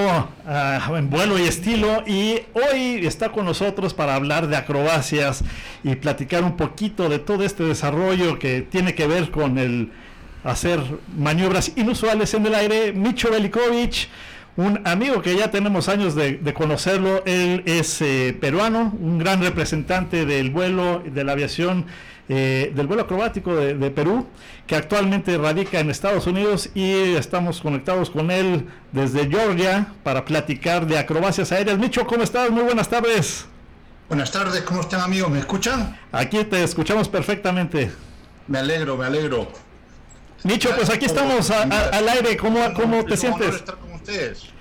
en vuelo y estilo y hoy está con nosotros para hablar de acrobacias y platicar un poquito de todo este desarrollo que tiene que ver con el hacer maniobras inusuales en el aire. Micho Belikovic, un amigo que ya tenemos años de, conocerlo, él es eh, peruano, un gran representante del vuelo, de la aviación eh, del vuelo acrobático de, Perú, que actualmente radica en Estados Unidos y estamos conectados con él desde Georgia para platicar de acrobacias aéreas. Micho, ¿cómo estás? Muy buenas tardes. Buenas tardes, ¿cómo están amigos? ¿Me escuchan? Aquí te escuchamos perfectamente. Me alegro, me alegro. Nicho, pues aquí estamos al aire. ¿Cómo, cómo te sientes? estar con ustedes.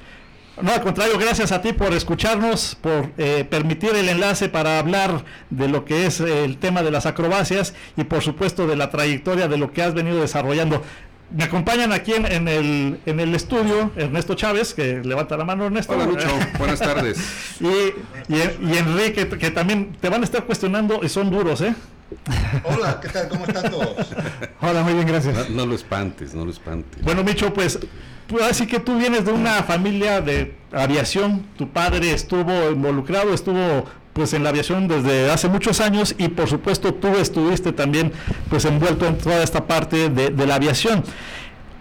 No, al contrario, gracias a ti por escucharnos, por eh, permitir el enlace para hablar de lo que es el tema de las acrobacias y por supuesto de la trayectoria de lo que has venido desarrollando. Me acompañan aquí en, el, en el estudio Ernesto Chávez, que levanta la mano Ernesto. Hola Lucho, buenas tardes. y, y, Enrique, que también te van a estar cuestionando y son duros, ¿eh? Hola, ¿qué tal? ¿Cómo están todos? Hola, muy bien, gracias. No, lo espantes, no lo espantes. Bueno, Micho, pues, pues así que tú vienes de una familia de aviación, tu padre estuvo involucrado, estuvo pues en la aviación desde hace muchos años y por supuesto tú estuviste también pues envuelto en toda esta parte de, de la aviación.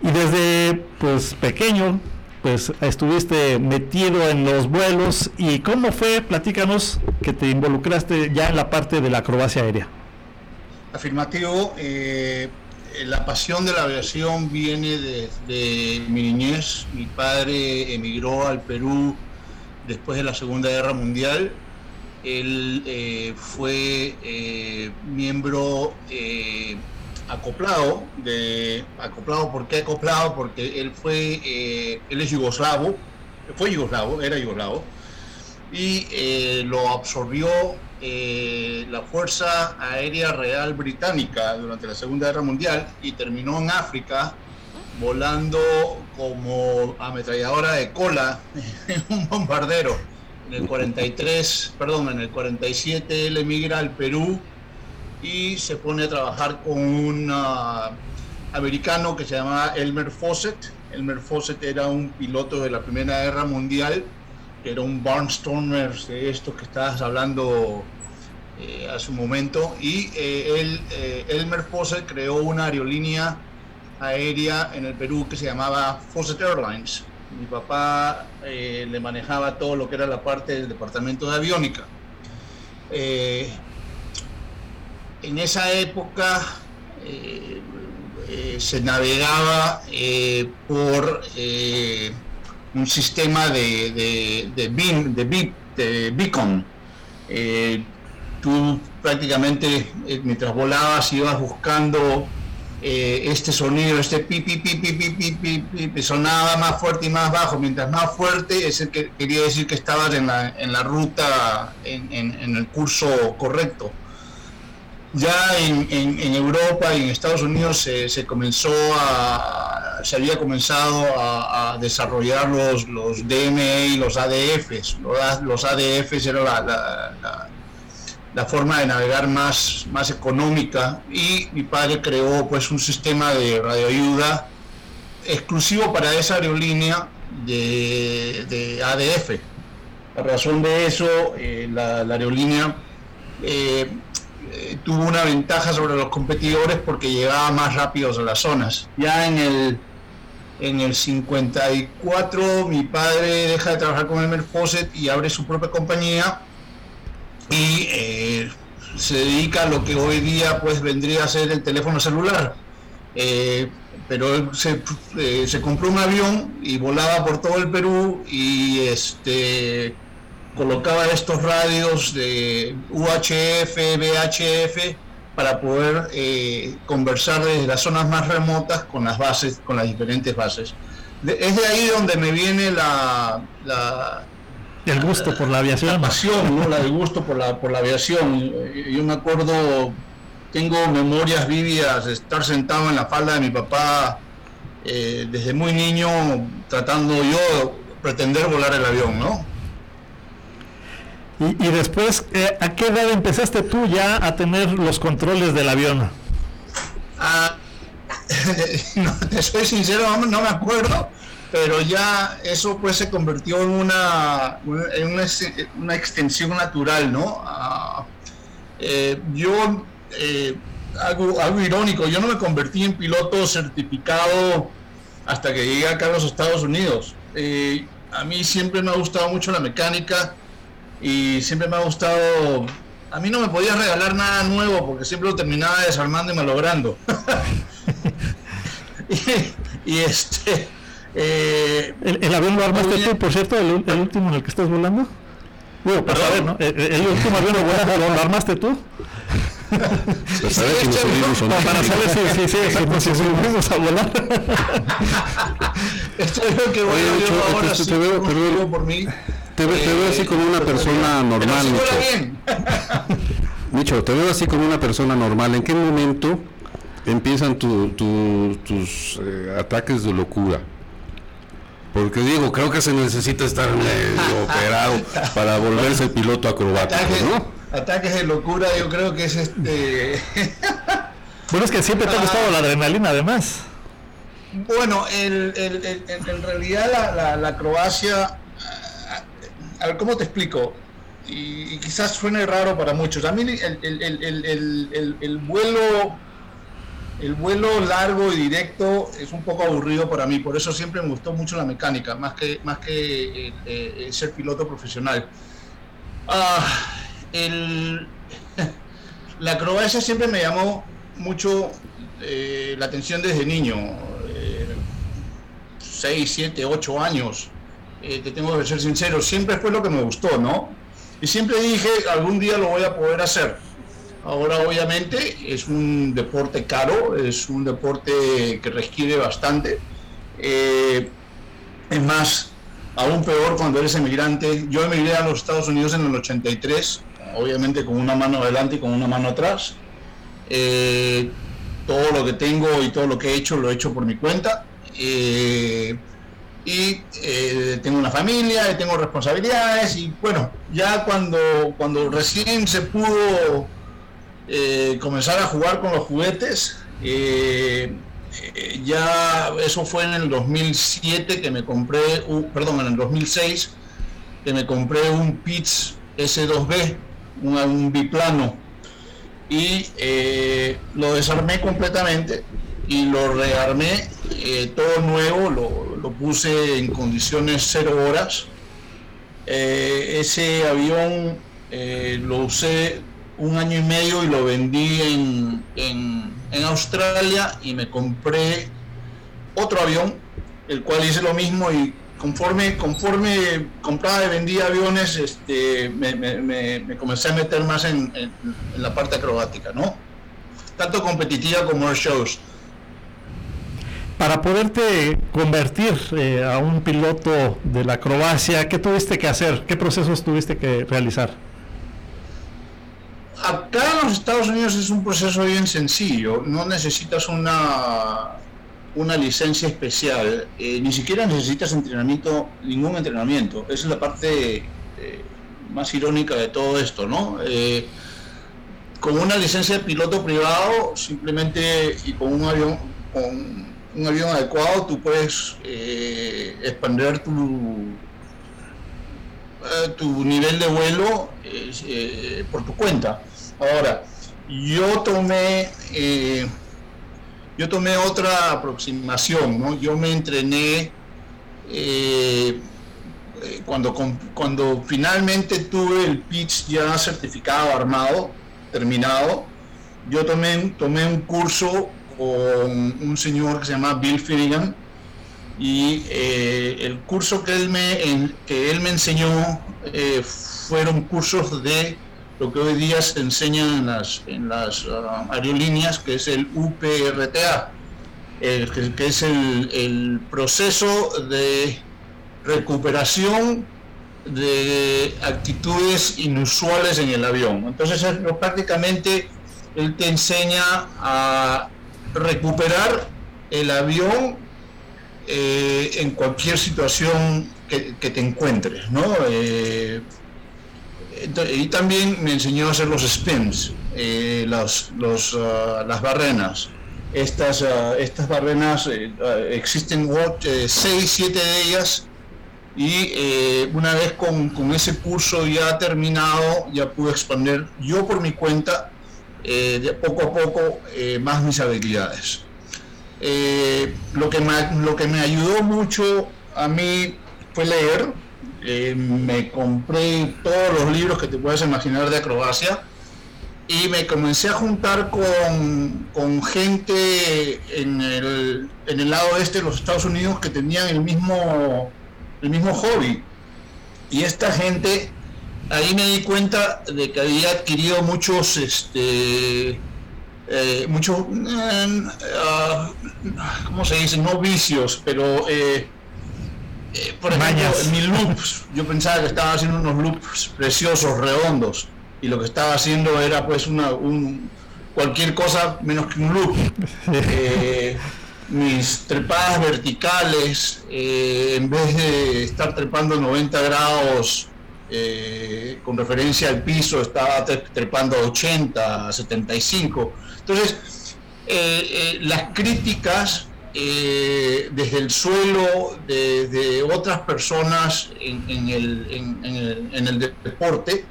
Y desde pues pequeño pues estuviste metido en los vuelos. Y cómo fue, platícanos que te involucraste ya en la parte de la acrobacia aérea. Afirmativo, eh, la pasión de la aviación viene desde mi niñez. Mi padre emigró al Perú después de la Segunda Guerra Mundial. Él eh, fue eh, miembro acoplado, acoplado, ¿por qué acoplado? Porque él fue, él es yugoslavo, fue yugoslavo, era yugoslavo, y lo absorbió eh, la Fuerza Aérea Real Británica durante la Segunda Guerra Mundial y terminó en África volando como ametralladora de cola en un bombardero. En el 43, perdón, en el 47 él emigra al Perú y se pone a trabajar con un ah, americano que se llamaba Elmer Fawcett. Elmer Fawcett era un piloto de la Primera Guerra Mundial era un barnstormer de esto que estabas hablando eh, hace un momento, y eh, él, eh, Elmer Fawcett creó una aerolínea aérea en el Perú que se llamaba Fawcett Airlines. Mi papá le manejaba todo lo que era la parte del departamento de aviónica. en esa época se navegaba por un sistema de, de, de, beam, de, de beacon. Eh, tú prácticamente eh, mientras volabas ibas buscando eh, este sonido, este pi, pi, pi, pi, pi, sonaba más fuerte y más bajo. Mientras más fuerte, ese que quería decir que estabas en la, en la ruta, en, en, en el curso correcto ya en, en, Europa y en Estados Unidos se, se, comenzó a, se había comenzado a, desarrollar los, los DME y los ADFs. Los, los ADFs era la, la, forma de navegar más, más económica y mi padre creó pues un sistema de radioayuda exclusivo para esa aerolínea de, de ADF. A razón de eso, eh, la, aerolínea eh, eh, tuvo una ventaja sobre los competidores porque llegaba más rápido a las zonas. Ya en el, en el 54 mi padre deja de trabajar con Elmer Fawcett y abre su propia compañía y eh, se dedica a lo que hoy día pues vendría a ser el teléfono celular. Eh, pero él se, se, compró un avión y volaba por todo el Perú y este colocaba estos radios de UHF, VHF, para poder eh, conversar desde las zonas más remotas con las bases, con las diferentes bases. es de ahí donde me viene la, el gusto por la aviación. La pasión, ¿no? la del gusto por la, por la aviación. Yo me acuerdo, tengo memorias vívidas de estar sentado en la falda de mi papá eh, desde muy niño, tratando yo pretender volar el avión, ¿no? Y, después, eh, ¿a qué edad empezaste tú ya a tener los controles del avión? Ah, no, te soy sincero, no me acuerdo, pero ya eso pues se convirtió en una, en una, extensión natural, ¿no? Ah, eh, yo, eh, algo, algo irónico, yo no me convertí en piloto certificado hasta que llegué acá a los Estados Unidos. a mí siempre me ha gustado mucho la mecánica y siempre me ha gustado. A mí no me podía regalar nada nuevo porque siempre lo terminaba desarmando y malogrando. y, este. Eh, ¿El, avión lo armaste tú, por cierto, el, último en el que estás volando? Digo, para saber, ¿no? El, último avión lo, armaste tú. Para saber si nos subimos o no. Para saber si, si, si, nos subimos a volar. Esto es lo que voy Oye, a yo ahora te- sí, te veo- te veo- por mí. Te, ve- te veo así como una persona normal, Micho. bien. Micho, te veo así como una persona normal. ¿En qué momento empiezan tu- tu- tus eh, ataques de locura? Porque digo, creo que se necesita estar medio operado para volverse piloto acrobático, Ataques, ¿no? ataques de locura, yo creo que es este. Bueno, es que siempre te ha gustado la adrenalina, además. Bueno, el, el- el- el- en realidad la, la- la acrobacia, ¿cómo te explico? Y, quizás suene raro para muchos. A mí el, el- el- el- el- el- el vuelo, el vuelo largo y directo es un poco aburrido para mí. Por eso siempre me gustó mucho la mecánica, más que más que eh, eh, ser piloto profesional. Ah, la acrobacia siempre me llamó mucho eh, la atención desde niño. 6, 7, 8 años. Eh, te tengo que ser sincero, siempre fue lo que me gustó, ¿no? Y siempre dije, algún día lo voy a poder hacer. Ahora obviamente es un deporte caro, es un deporte que requiere bastante. Eh, es más, aún peor cuando eres emigrante. Yo emigré a los Estados Unidos en el 83, obviamente con una mano adelante y con una mano atrás. Eh, todo lo que tengo y todo lo que he hecho lo he hecho por mi cuenta. Y eh, tengo una familia, y tengo responsabilidades y bueno, ya cuando, cuando recién se pudo eh, comenzar a jugar con los juguetes, eh, ya eso fue en el 2007 que me compré, perdón, en el 2006 que me compré un Pitts S2B, un, biplano. Y lo desarmé completamente y lo rearmé eh, todo nuevo, lo, lo puse en condiciones cero horas. Eh, ese avión eh, lo usé un año y medio y lo vendí en, en- en Australia y me compré otro avión, el cual hice lo mismo y conforme, conforme compraba y vendía aviones, este, me, me- me- me comencé a meter más en, en- en la parte acrobática, ¿no? Tanto competitiva como air shows. Para poderte convertir eh, a un piloto de la acrobacia, ¿qué tuviste que hacer? ¿Qué procesos tuviste que realizar? Acá en los Estados Unidos es un proceso bien sencillo, no necesitas una, una licencia especial, eh, ni siquiera necesitas entrenamiento, ningún entrenamiento. Esa es la parte eh, más irónica de todo esto, ¿no? Con una licencia de piloto privado, simplemente y con un avión, con un avión adecuado, tú puedes eh, expandir tu, eh, tu nivel de vuelo eh, por tu cuenta. Ahora, yo tomé, eh, yo tomé otra aproximación, ¿no? Yo me entrené cuando, cuando finalmente tuve el pitch ya certificado, armado, terminado. Yo tomé, tomé un curso con un señor que se llama Bill Finnegan, y eh, el curso que él me, que él me enseñó eh, fueron cursos de lo que hoy día se enseña en las, en las ah, aerolíneas, que es el UPRTA, el que, es el, proceso de recuperación de actitudes inusuales en el avión. Entonces, prácticamente él te enseña a recuperar el avión eh, en cualquier situación que, te encuentres, ¿no? Eh, y también me enseñó a hacer los spins, eh, ah, las barrenas. Estas, ah, estas barrenas, ah, existen 6, 7 de ellas, y una vez con, con ese curso ya terminado, ya pude expandir yo por mi cuenta, eh, de poco a poco, eh, más mis habilidades. Eh, lo, que me, lo que me ayudó mucho a mí fue leer. Me compré todos los libros que te puedas imaginar de acrobacia y me comencé a juntar con, con gente en el, en el lado este de los Estados Unidos que tenían el mismo, el mismo hobby. Y esta gente ahí me di cuenta de que había adquirido muchos, este, eh, muchos, eh, ah, ¿cómo se dice? No vicios, pero, eh, por ejemplo, en mis loops, yo pensaba que estaba haciendo unos loops preciosos, redondos, y lo que estaba haciendo era pues una, un, cualquier cosa menos que un loop. mis trepadas verticales, en vez de estar trepando 90 grados eh, con referencia al piso estaba trepando a 80, 75. Entonces, eh, eh, las críticas desde el suelo, de, otras personas en, el, deporte,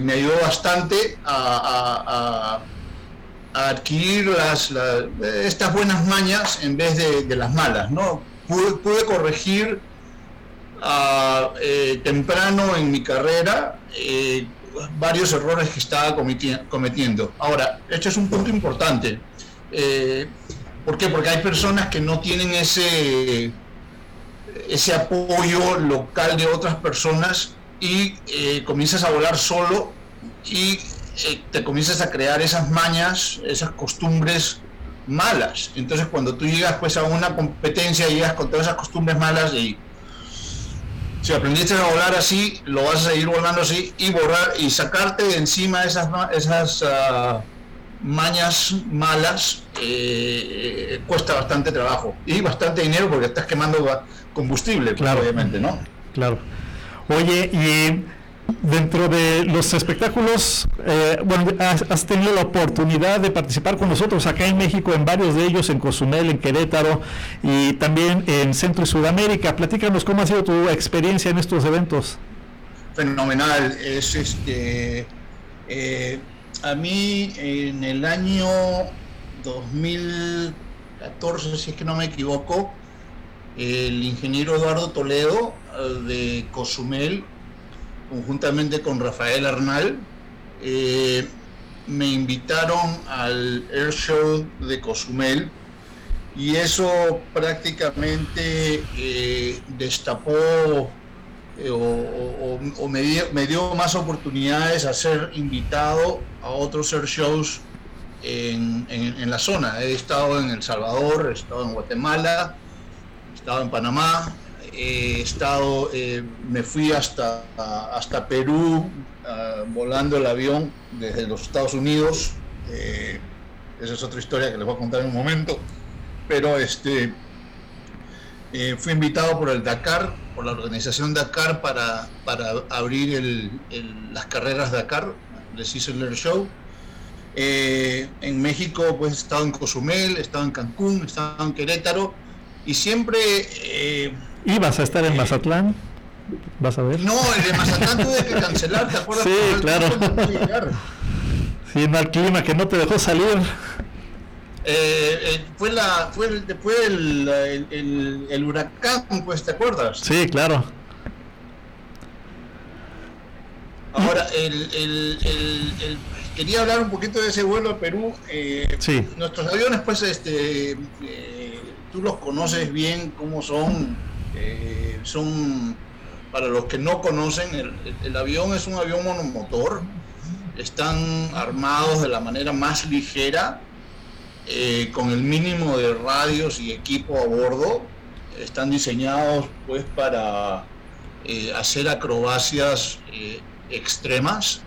me ayudó bastante a, adquirir las, estas buenas mañas en vez de, las malas. ¿no? pude corregir eh, temprano en mi carrera eh, varios errores que estaba cometiendo. Ahora, este es un punto importante. Eh, ¿Por qué? Porque hay personas que no tienen ese, ese apoyo local de otras personas y comienzas a volar solo y te comienzas a crear esas mañas, esas costumbres malas. Entonces cuando tú llegas pues a una competencia, llegas con todas esas costumbres malas y si aprendiste a volar así, lo vas a seguir volando así y borrar y sacarte de encima esas, esas uh, mañas malas eh, eh, cuesta bastante trabajo y bastante dinero porque estás quemando combustible, claro. obviamente, ¿no? Claro. Oye, y Dentro de los espectáculos, eh, bueno, has, tenido la oportunidad de participar con nosotros acá en México, en varios de ellos, en Cozumel, en Querétaro y también en Centro y Sudamérica. Platícanos cómo ha sido tu experiencia en estos eventos. Fenomenal. Es este. Eh, a mí en el año 2014, si es que no me equivoco, el ingeniero Eduardo Toledo eh, de Cozumel conjuntamente con Rafael Arnal, eh, me invitaron al Air Show de Cozumel y eso prácticamente eh, destapó eh, o, me, dio, más oportunidades a ser invitado a otros air shows en, en, la zona. He estado en El Salvador, he estado en Guatemala, he estado en Panamá, he estado, eh, me fui hasta, hasta Perú ah, volando el avión desde los Estados Unidos. Eh, esa es otra historia que les voy a contar en un momento. Pero este, eh, fui invitado por el Dakar, por la organización Dakar, para, para abrir las carreras Dakar, el Sizzler Show. en México, pues he estado en Cozumel, he estado en Cancún, he estado en Querétaro y siempre ¿Y vas a estar en Mazatlán? ¿Vas a ver? No, el de Mazatlán tuve que cancelar, ¿te acuerdas? Sí, claro. Sí, no, el clima que no te dejó salir. Eh, eh, fue la fue el, después el, el, el, huracán, pues, ¿te acuerdas? Sí, claro. Ahora, el, quería hablar un poquito de ese vuelo a Perú. Eh, sí. Nuestros aviones, pues, este, tú los conoces bien, cómo son eh, son, para los que no conocen, el, avión es un avión monomotor, están armados de la manera más ligera, eh, con el mínimo de radios y equipo a bordo, están diseñados pues para eh, hacer acrobacias extremas.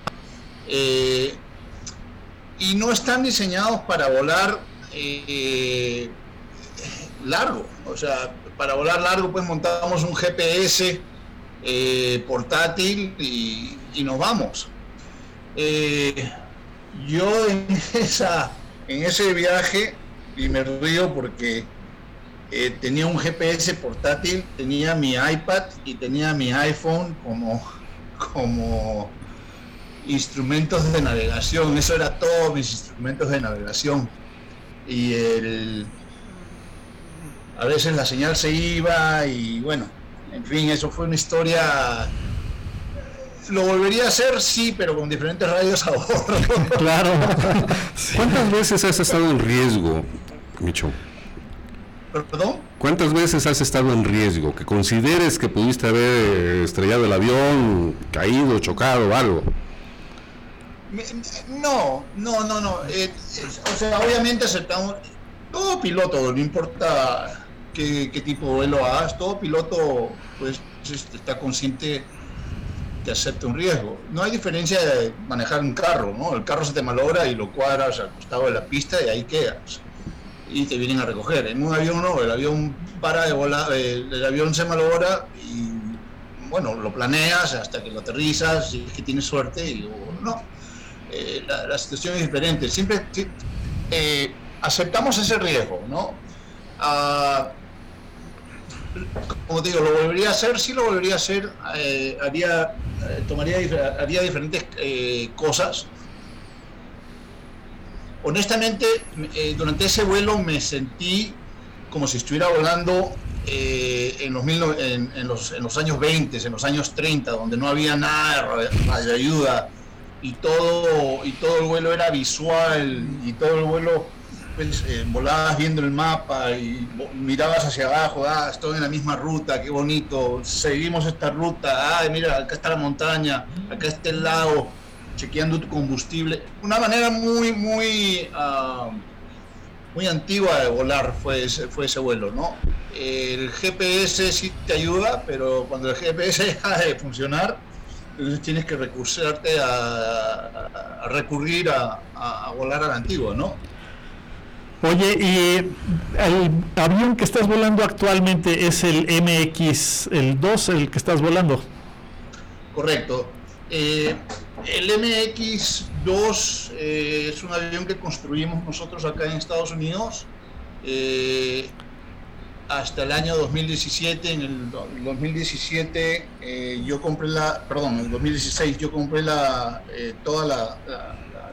Y no están diseñados para volar largo, o sea, para volar largo pues montamos un GPS eh, portátil y, nos vamos. Eh, yo en, esa, en ese viaje, y me río porque eh, tenía un GPS portátil, tenía mi iPad y tenía mi iPhone como, como instrumentos de navegación. Eso era todos mis instrumentos de navegación. Y el, a veces la señal se iba y bueno, en fin, eso fue una historia. Lo volvería a hacer, sí, pero con diferentes radios a bordo. Claro. ¿Cuántas veces has estado en riesgo, Micho? ¿Perdón? ¿Cuántas veces has estado en riesgo? Que consideres que pudiste haber estrellado el avión, caído, chocado algo. No, no, no, no. Eh, o sea, obviamente aceptamos. Todo piloto, no importa qué, tipo de vuelo hagas, todo piloto pues está consciente que acepta un riesgo. No hay diferencia de manejar un carro, ¿no? El carro se te malogra y lo cuadras al costado de la pista y ahí quedas. Y te vienen a recoger. En un avión no, el avión para de volar, eh, el, avión se malogra y bueno, lo planeas hasta que lo aterrizas, si es que tienes suerte y no. Eh, la, situación es diferente. Siempre eh, aceptamos ese riesgo, ¿no? Ah, como digo, lo volvería a hacer, sí lo volvería a hacer, eh, haría, eh, tomaría, haría diferentes eh, cosas. Honestamente, durante ese vuelo me sentí como si estuviera volando en los, en, los, en, los, años 20, en los años 30, donde no había nada de ayuda y todo, y todo el vuelo era visual y todo el vuelo pues, eh, volabas viendo el mapa y mirabas hacia abajo, ah, estoy en la misma ruta, qué bonito, seguimos esta ruta, ah, mira, acá está la montaña, acá está el lago, chequeando tu combustible. Una manera muy, muy, ah, muy antigua de volar fue ese, fue ese vuelo, ¿no? El GPS sí te ayuda, pero cuando el GPS deja de funcionar, entonces tienes que recursarte a, recurrir a, a, volar a la antigua, ¿no? Oye, y el avión que estás volando actualmente es el MX, el 2, el que estás volando. Correcto. Eh, el MX2 eh, es un avión que construimos nosotros acá en Estados Unidos eh, hasta el año 2017. En el 2017 yo compré la, perdón, en el 2016 yo compré la, toda la,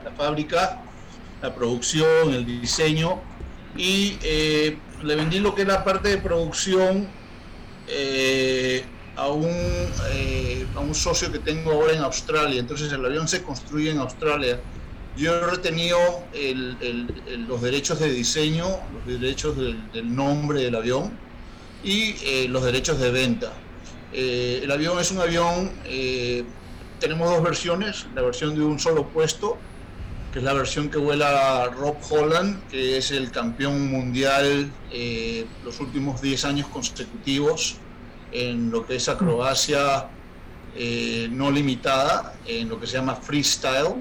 la fábrica la producción, el diseño, y eh, le vendí lo que es la parte de producción eh, a, un, eh, a un socio que tengo ahora en Australia. Entonces el avión se construye en Australia. Yo he retenido los derechos de diseño, los derechos del, nombre del avión y los derechos de venta. el avión es un avión, tenemos dos versiones, la versión de un solo puesto que es la versión que vuela Rob Holland, que es el campeón mundial eh, los últimos 10 años consecutivos en lo que es acrobacia eh, no limitada, en lo que se llama freestyle.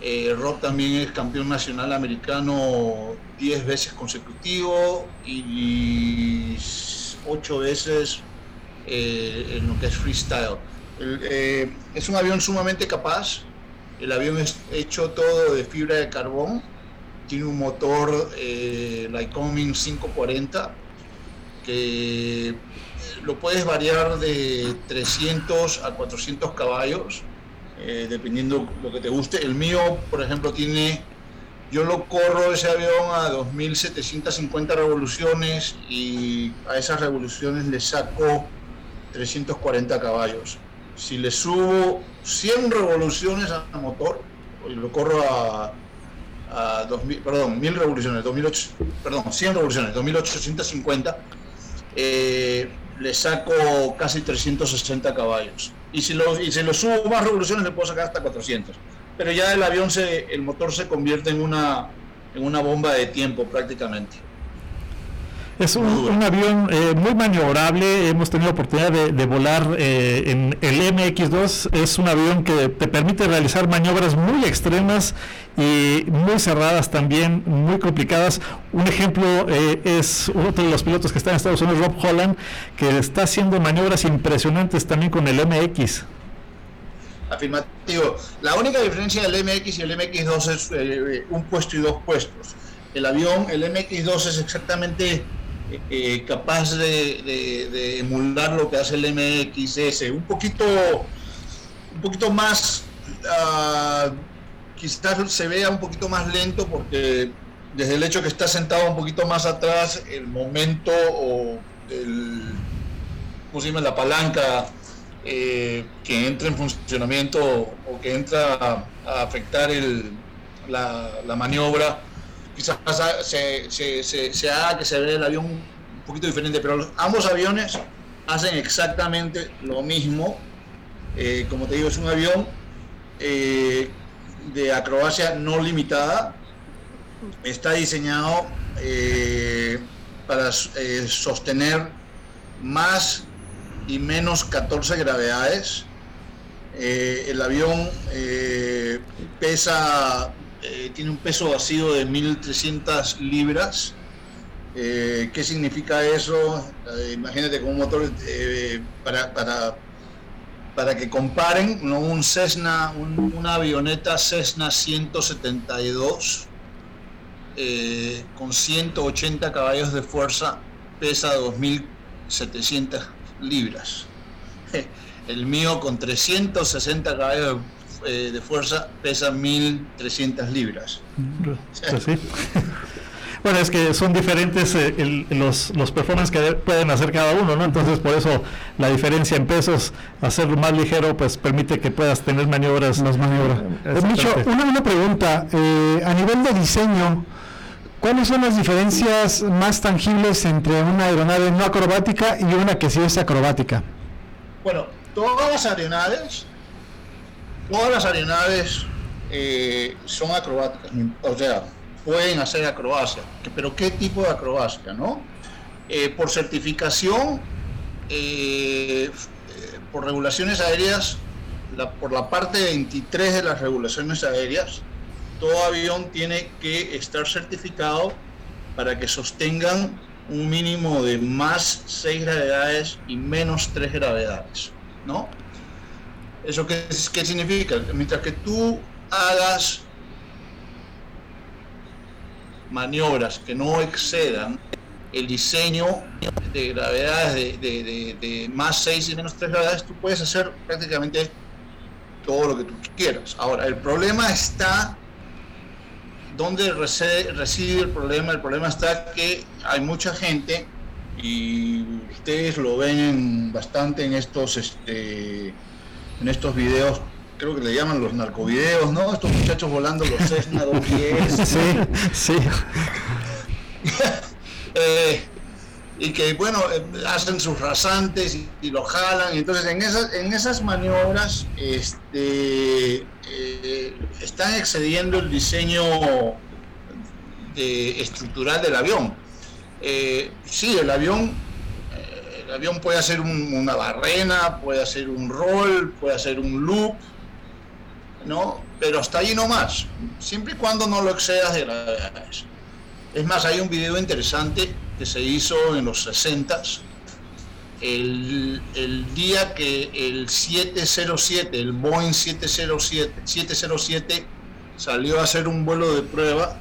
Eh, Rob también es campeón nacional americano 10 veces consecutivo y 8 veces en lo que es freestyle. es un avión sumamente capaz, el avión es hecho todo de fibra de carbón, tiene un motor eh, Lycoming 540 que lo puedes variar de 300 a 400 caballos, eh, dependiendo lo que te guste. El mío, por ejemplo, tiene, yo lo corro ese avión a 2.750 revoluciones y a esas revoluciones le saco 340 caballos. Si le subo 100 revoluciones al motor, y lo corro a, a 2000, perdón, 1000 revoluciones, 2008, perdón, 100 revoluciones, 2850, eh, le saco casi 360 caballos. Y si, lo, y si lo subo más revoluciones, le puedo sacar hasta 400. Pero ya el avión, se, el motor se convierte en una, en una bomba de tiempo prácticamente. Es un, avión eh, muy maniobrable, hemos tenido oportunidad de, volar eh, en el MX2, es un avión que te permite realizar maniobras muy extremas y muy cerradas también, muy complicadas. Un ejemplo eh, es otro de los pilotos que está en Estados Unidos, Rob Holland, que está haciendo maniobras impresionantes también con el MX. Afirmativo. La única diferencia del MX y el MX2 es un puesto y dos puestos. El avión, el MX2 es exactamente eh, capaz de, emular lo que hace el MXS, un poquito, un poquito más, uh, quizás se vea un poquito más lento porque desde el hecho que está sentado un poquito más atrás, el momento o el, la palanca eh, que entra en funcionamiento o que entra a, afectar la maniobra quizás se, se, haga que se vea el avión un poquito diferente, pero ambos aviones hacen exactamente lo mismo. Eh, como te digo, es un avión eh, de acrobacia no limitada. Está diseñado eh, para sostener más y menos 14 gravedades. el avión pesa eh, tiene un peso vacío de 1.300 libras. Eh, ¿Qué significa eso? Eh, imagínate con un motor para, para, para, que comparen, ¿no? un Cessna, una avioneta Cessna 172 con 180 caballos de fuerza pesa 2.700 libras. El mío con 360 caballos eh, de fuerza pesa 1.300 libras. Bueno, es que son diferentes eh, los, los performances que pueden hacer cada uno, ¿no? Entonces, por eso la diferencia en pesos, hacerlo más ligero, pues permite que puedas tener maniobras. Más maniobras. Eh, una, una pregunta. a nivel de diseño, ¿cuáles son las diferencias más tangibles entre una aeronave no acrobática y una que sí es acrobática? Bueno, todas las aeronaves todas las aeronaves eh, son acrobáticas, o sea, pueden hacer acrobacia, pero ¿qué tipo de acrobacia, no? Eh, por certificación, eh, por regulaciones aéreas, por la parte 23 de las regulaciones aéreas, todo avión tiene que estar certificado para que sostengan un mínimo de más 6 gravedades y menos 3 gravedades, ¿no? ¿Eso qué, qué significa? Mientras que tú hagas maniobras que no excedan el diseño de gravedades de, más 6 y menos 3 gravedades, tú puedes hacer prácticamente todo lo que tú quieras. Ahora, el problema está ¿dónde reside, el problema? El problema está que hay mucha gente y ustedes lo ven bastante en estos este, en estos videos, creo que le llaman los narcovideos, ¿no? Estos muchachos volando los Cessna 210. Sí, sí. Eh, y que, bueno, eh, hacen sus rasantes y, lo jalan. Entonces, en esas, en esas maniobras este, eh, están excediendo el diseño estructural del avión. sí, el avión el avión puede hacer una barrena, puede hacer un roll, puede hacer un loop, ¿no? Pero hasta allí no más, siempre y cuando no lo excedas de gravedades. Es más, hay un video interesante que se hizo en los 60 el, el día que el 707, el Boeing 707, 707 salió a hacer un vuelo de prueba,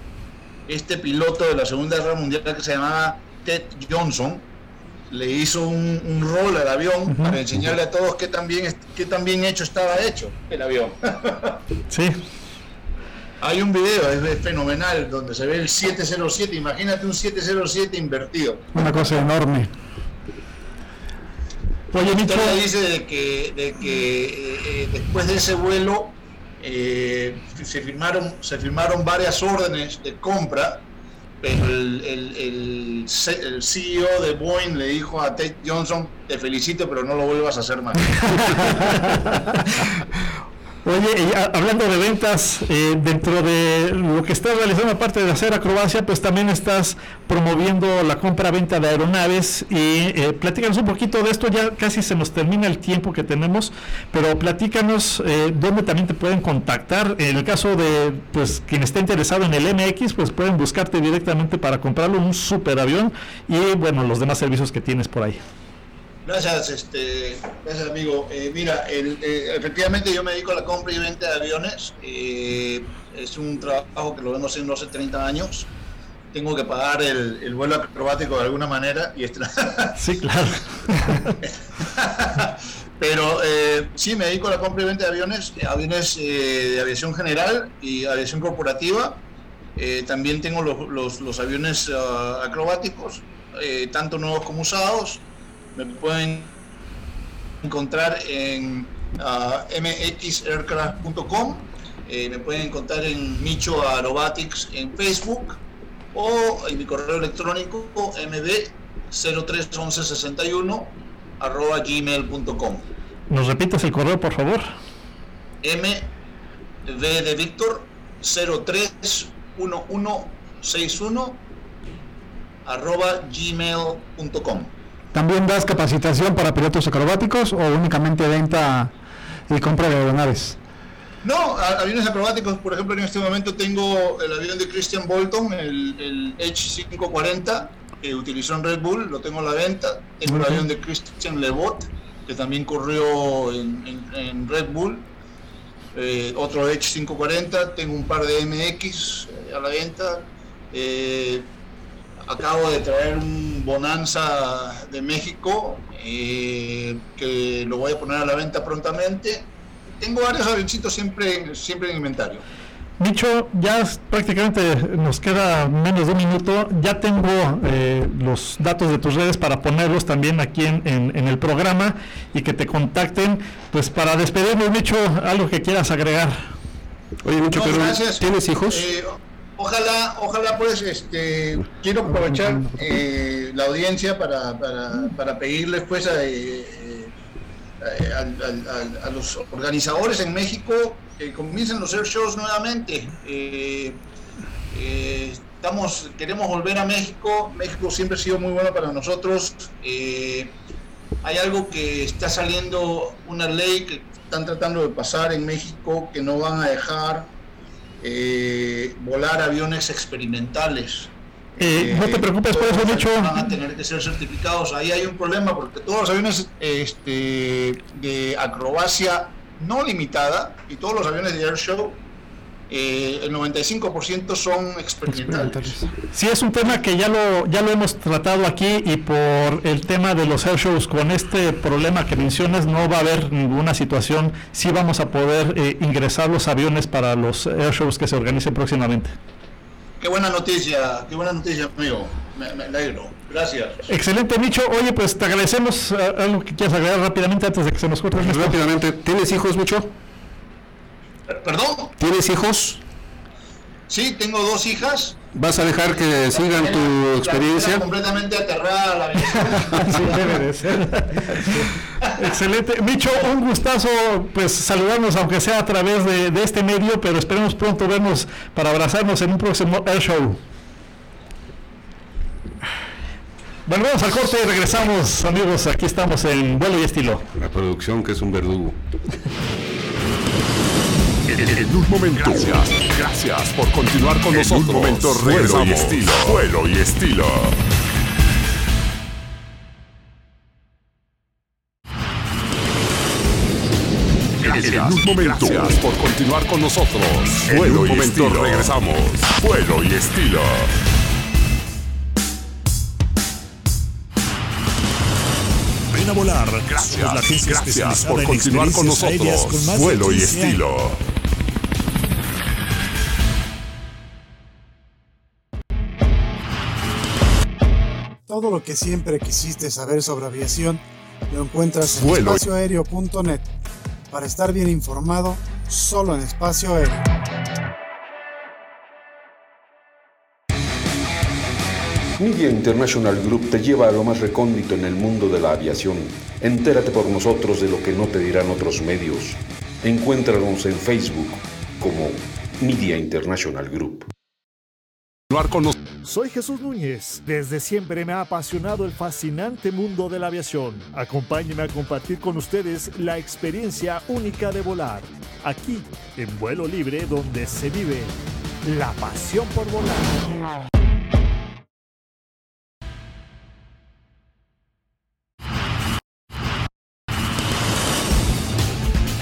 este piloto de la Segunda Guerra Mundial que se llamaba Ted Johnson, le hizo un, un rol al avión para enseñarle a todos qué tan, bien, qué tan bien hecho estaba hecho el avión. sí. Hay un video, es, fenomenal, donde se ve el 707, imagínate un 707 invertido. Una cosa enorme. Oye, Micho. dice de que, de que eh, eh, después de ese vuelo eh, se, firmaron, se firmaron varias órdenes de compra el, el, el, CEO de Boeing le dijo a Ted Johnson, te felicito, pero no lo vuelvas a hacer más. Oye, hablando de ventas, eh, dentro de lo que estás realizando, aparte de hacer acrobacia, pues también estás promoviendo la compra-venta de aeronaves y eh, platícanos un poquito de esto, ya casi se nos termina el tiempo que tenemos, pero platícanos eh, dónde también te pueden contactar. En el caso de pues quien esté interesado en el MX, pues pueden buscarte directamente para comprarlo un superavión y bueno, los demás servicios que tienes por ahí. Gracias, este, gracias amigo. Eh, mira, eh, efectivamente yo me dedico a la compra y venta de aviones. Eh, es un trabajo que lo vengo haciendo hace 30 años. Tengo que pagar el, vuelo acrobático de alguna manera. y Sí, claro. Pero sí, me dedico a la compra y venta de aviones, aviones de aviación general y aviación corporativa. también tengo los, los aviones ah, acrobáticos, tanto nuevos como usados me pueden encontrar en uh, mxaircraft.com, eh, me pueden encontrar en Micho Aerobatics en Facebook o en mi correo electrónico mb031161 arroba gmail.com. ¿Nos repites el correo, por favor? mb de Víctor 031161 arroba gmail.com. ¿También das capacitación para pilotos acrobáticos o únicamente venta y compra de aeronaves? No, aviones acrobáticos, por ejemplo, en este momento tengo el avión de Christian Bolton, el, el H540, que utilizó en Red Bull, lo tengo a la venta. Tengo el avión de Christian Lebot, que también corrió en, Red Bull. Eh, otro H540, tengo un par de MX eh, a la venta. Eh, acabo de traer un Bonanza de México que lo voy a poner a la venta prontamente tengo varios avioncitos siempre, siempre en inventario. Micho, ya prácticamente nos queda menos de un minuto. Ya tengo eh, los datos de tus redes para ponerlos también aquí en, en, el programa y que te contacten. Pues para despedirnos, Micho, algo que quieras agregar. Oye, Micho, ¿tienes hijos? Eh, ojalá, ojalá pues, este, quiero aprovechar eh, la audiencia para, para, pedirles pues a eh, a, los organizadores en México que comiencen los air shows nuevamente. Eh, estamos, queremos volver a México. México siempre ha sido muy bueno para nosotros. hay algo que está saliendo, una ley que están tratando de pasar en México que no van a dejar volar aviones experimentales. Eh, no te preocupes por eso, dicho. Van a tener que ser certificados. Ahí hay un problema porque todos los aviones este, de acrobacia no limitada y todos los aviones de airshow, eh, el 95% son experimentales. Sí, es un tema que ya lo, ya lo hemos tratado aquí y por el tema de los airshows, con este problema que mencionas, no va a haber ninguna situación. Sí vamos a poder eh, ingresar los aviones para los airshows que se organicen próximamente. Qué buena noticia, qué buena noticia, amigo. Me, me alegro. Gracias. Excelente, Micho. Oye, pues te agradecemos eh, algo que quieras agregar rápidamente antes de que se nos corte. Rápidamente. ¿Tienes hijos, Micho? ¿Perdón? ¿Tienes hijos? Sí, tengo dos hijas. ¿Vas a dejar que sigan tu experiencia? completamente aterrada la sí, debe de ser. Excelente. Micho, un gustazo pues saludarnos, aunque sea a través de, de, este medio, pero esperemos pronto vernos para abrazarnos en un próximo Air Show. Bueno, vamos al corte y regresamos, amigos. Aquí estamos en vuelo y estilo. La producción que es un verdugo. En un momento. Gracias, gracias por continuar con nosotros. En un momento Vuelo y estilo. Vuelo y estilo. Gracias, en un momento. Gracias por continuar con nosotros. Vuelo en un momento estilo. regresamos. Vuelo y estilo. Ven a volar. Gracias, gracias por continuar con nosotros. Vuelo y estilo. Todo lo que siempre quisiste saber sobre aviación lo encuentras en espacioaéreo.net. Para estar bien informado, solo en espacio aéreo. Media International Group te lleva a lo más recóndito en el mundo de la aviación. Entérate por nosotros de lo que no te dirán otros medios. Encuéntranos en Facebook como Media International Group. Soy Jesús Núñez. Desde siempre me ha apasionado el fascinante mundo de la aviación. Acompáñenme a compartir con ustedes la experiencia única de volar. Aquí, en vuelo libre, donde se vive la pasión por volar.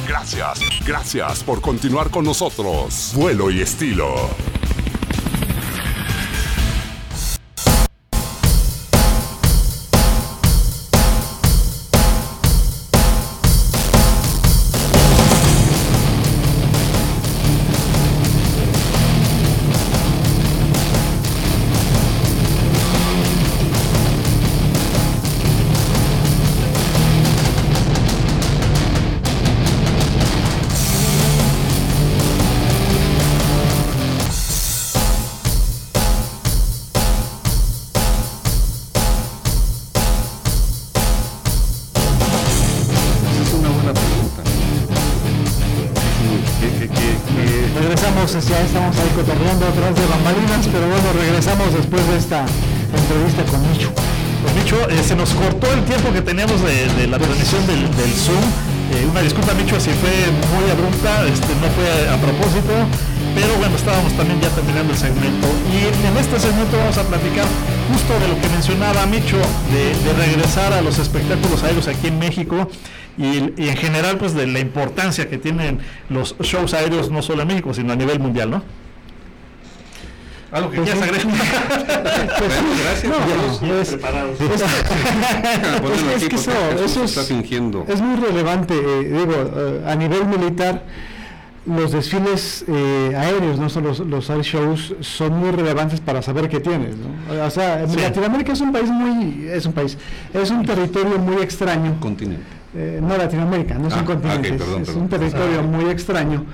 Gracias, gracias por continuar con nosotros. Vuelo y estilo. La transmisión del, Zoom. Eh, una disculpa, Micho, si fue muy abrupta, este, no fue a propósito, pero bueno, estábamos también ya terminando el segmento. Y en este segmento vamos a platicar justo de lo que mencionaba Micho, de, regresar a los espectáculos aéreos aquí en México y en general, pues de la importancia que tienen los shows aéreos, no solo en México, sino a nivel mundial, ¿no? Algo que quieras agregar. Gracias. es- que eso- es- muy relevante, eh, digo, eh, a nivel militar, los desfiles eh, aéreos, no solo los, los air shows, son muy relevantes para saber qué tienes. ¿no? O sea, Sí. Latinoamérica es un país muy, es un país, es un territorio muy extraño. Continente. Eh, no Latinoamérica, no es Ah, un continente, ok, es- perdón, es, perdón. un territorio Ah. muy extraño.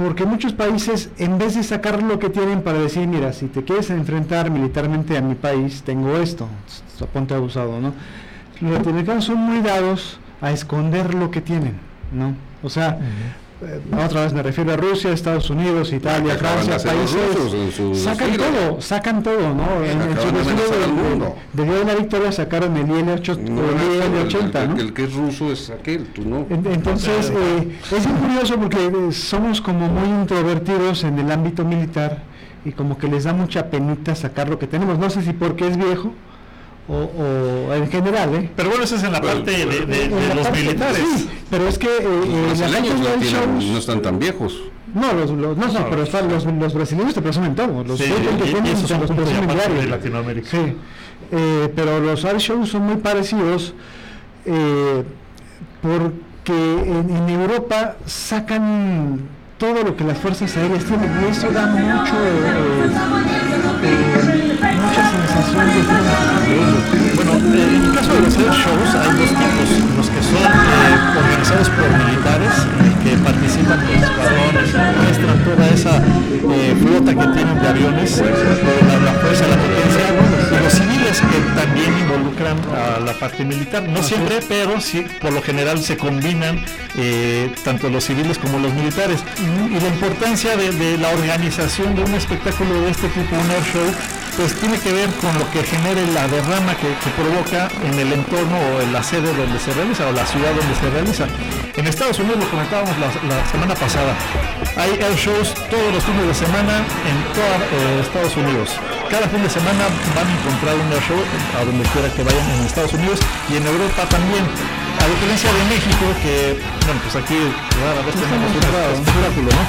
Porque muchos países, en vez de sacar lo que tienen para decir, mira, si te quieres enfrentar militarmente a mi país, tengo esto, ponte abusado, ¿no? Los latinoamericanos son muy dados a esconder lo que tienen, ¿no? O sea, otra vez me refiero a Rusia, Estados Unidos, Italia, Francia, rusos su países, sacan todo, sacan todo, ¿no? En, en su de al de- la Victoria sacaron el IL-8 No, el el, IL-80, el- ¿no? el que es ruso es aquel, tú no. En- Entonces, eh, es muy curioso porque eh, somos como muy introvertidos en el ámbito militar y como que les da mucha penita sacar lo que tenemos. No sé si porque es viejo o, o en general, ¿eh? Pero bueno, eso es en la parte de, de- de En la los parte- militares. sí, pero es que eh, Los eh, brasileños no, tienen- están tan viejos. no, los, los- no, sí, No, pero están los, los brasileños te presumen todo. Los Sí, que y- tienen son los presumen diario. de Latinoamérica. Sí, eh, pero los air shows son muy parecidos eh, porque en, en Europa sacan todo lo que las fuerzas aéreas tienen y eso da mucho eh, sensación de en el caso de los air shows hay dos tipos, los que son eh, organizados por militares, que participan los escuadrones, muestran toda esa eh, flota que tienen de aviones, eh, la, la fuerza, la potencia, y los civiles que también involucran a la parte militar, no siempre, pero sí, por lo general se combinan eh, tanto los civiles como los militares. Y la importancia de, de la organización de un espectáculo de este tipo, un air show, pues tiene que ver con lo que genere la derrama que, que provoca en el entorno o en la sede donde se realiza o la ciudad donde se realiza. En Estados Unidos lo comentábamos la, la semana pasada. Hay air shows todos los fines de semana en todo Estados Unidos. Cada fin de semana van a encontrar un air show a donde quiera que vayan en Estados Unidos y en Europa también. A diferencia de México, que, bueno, pues aquí rara vez tenemos un espectáculo, ¿no?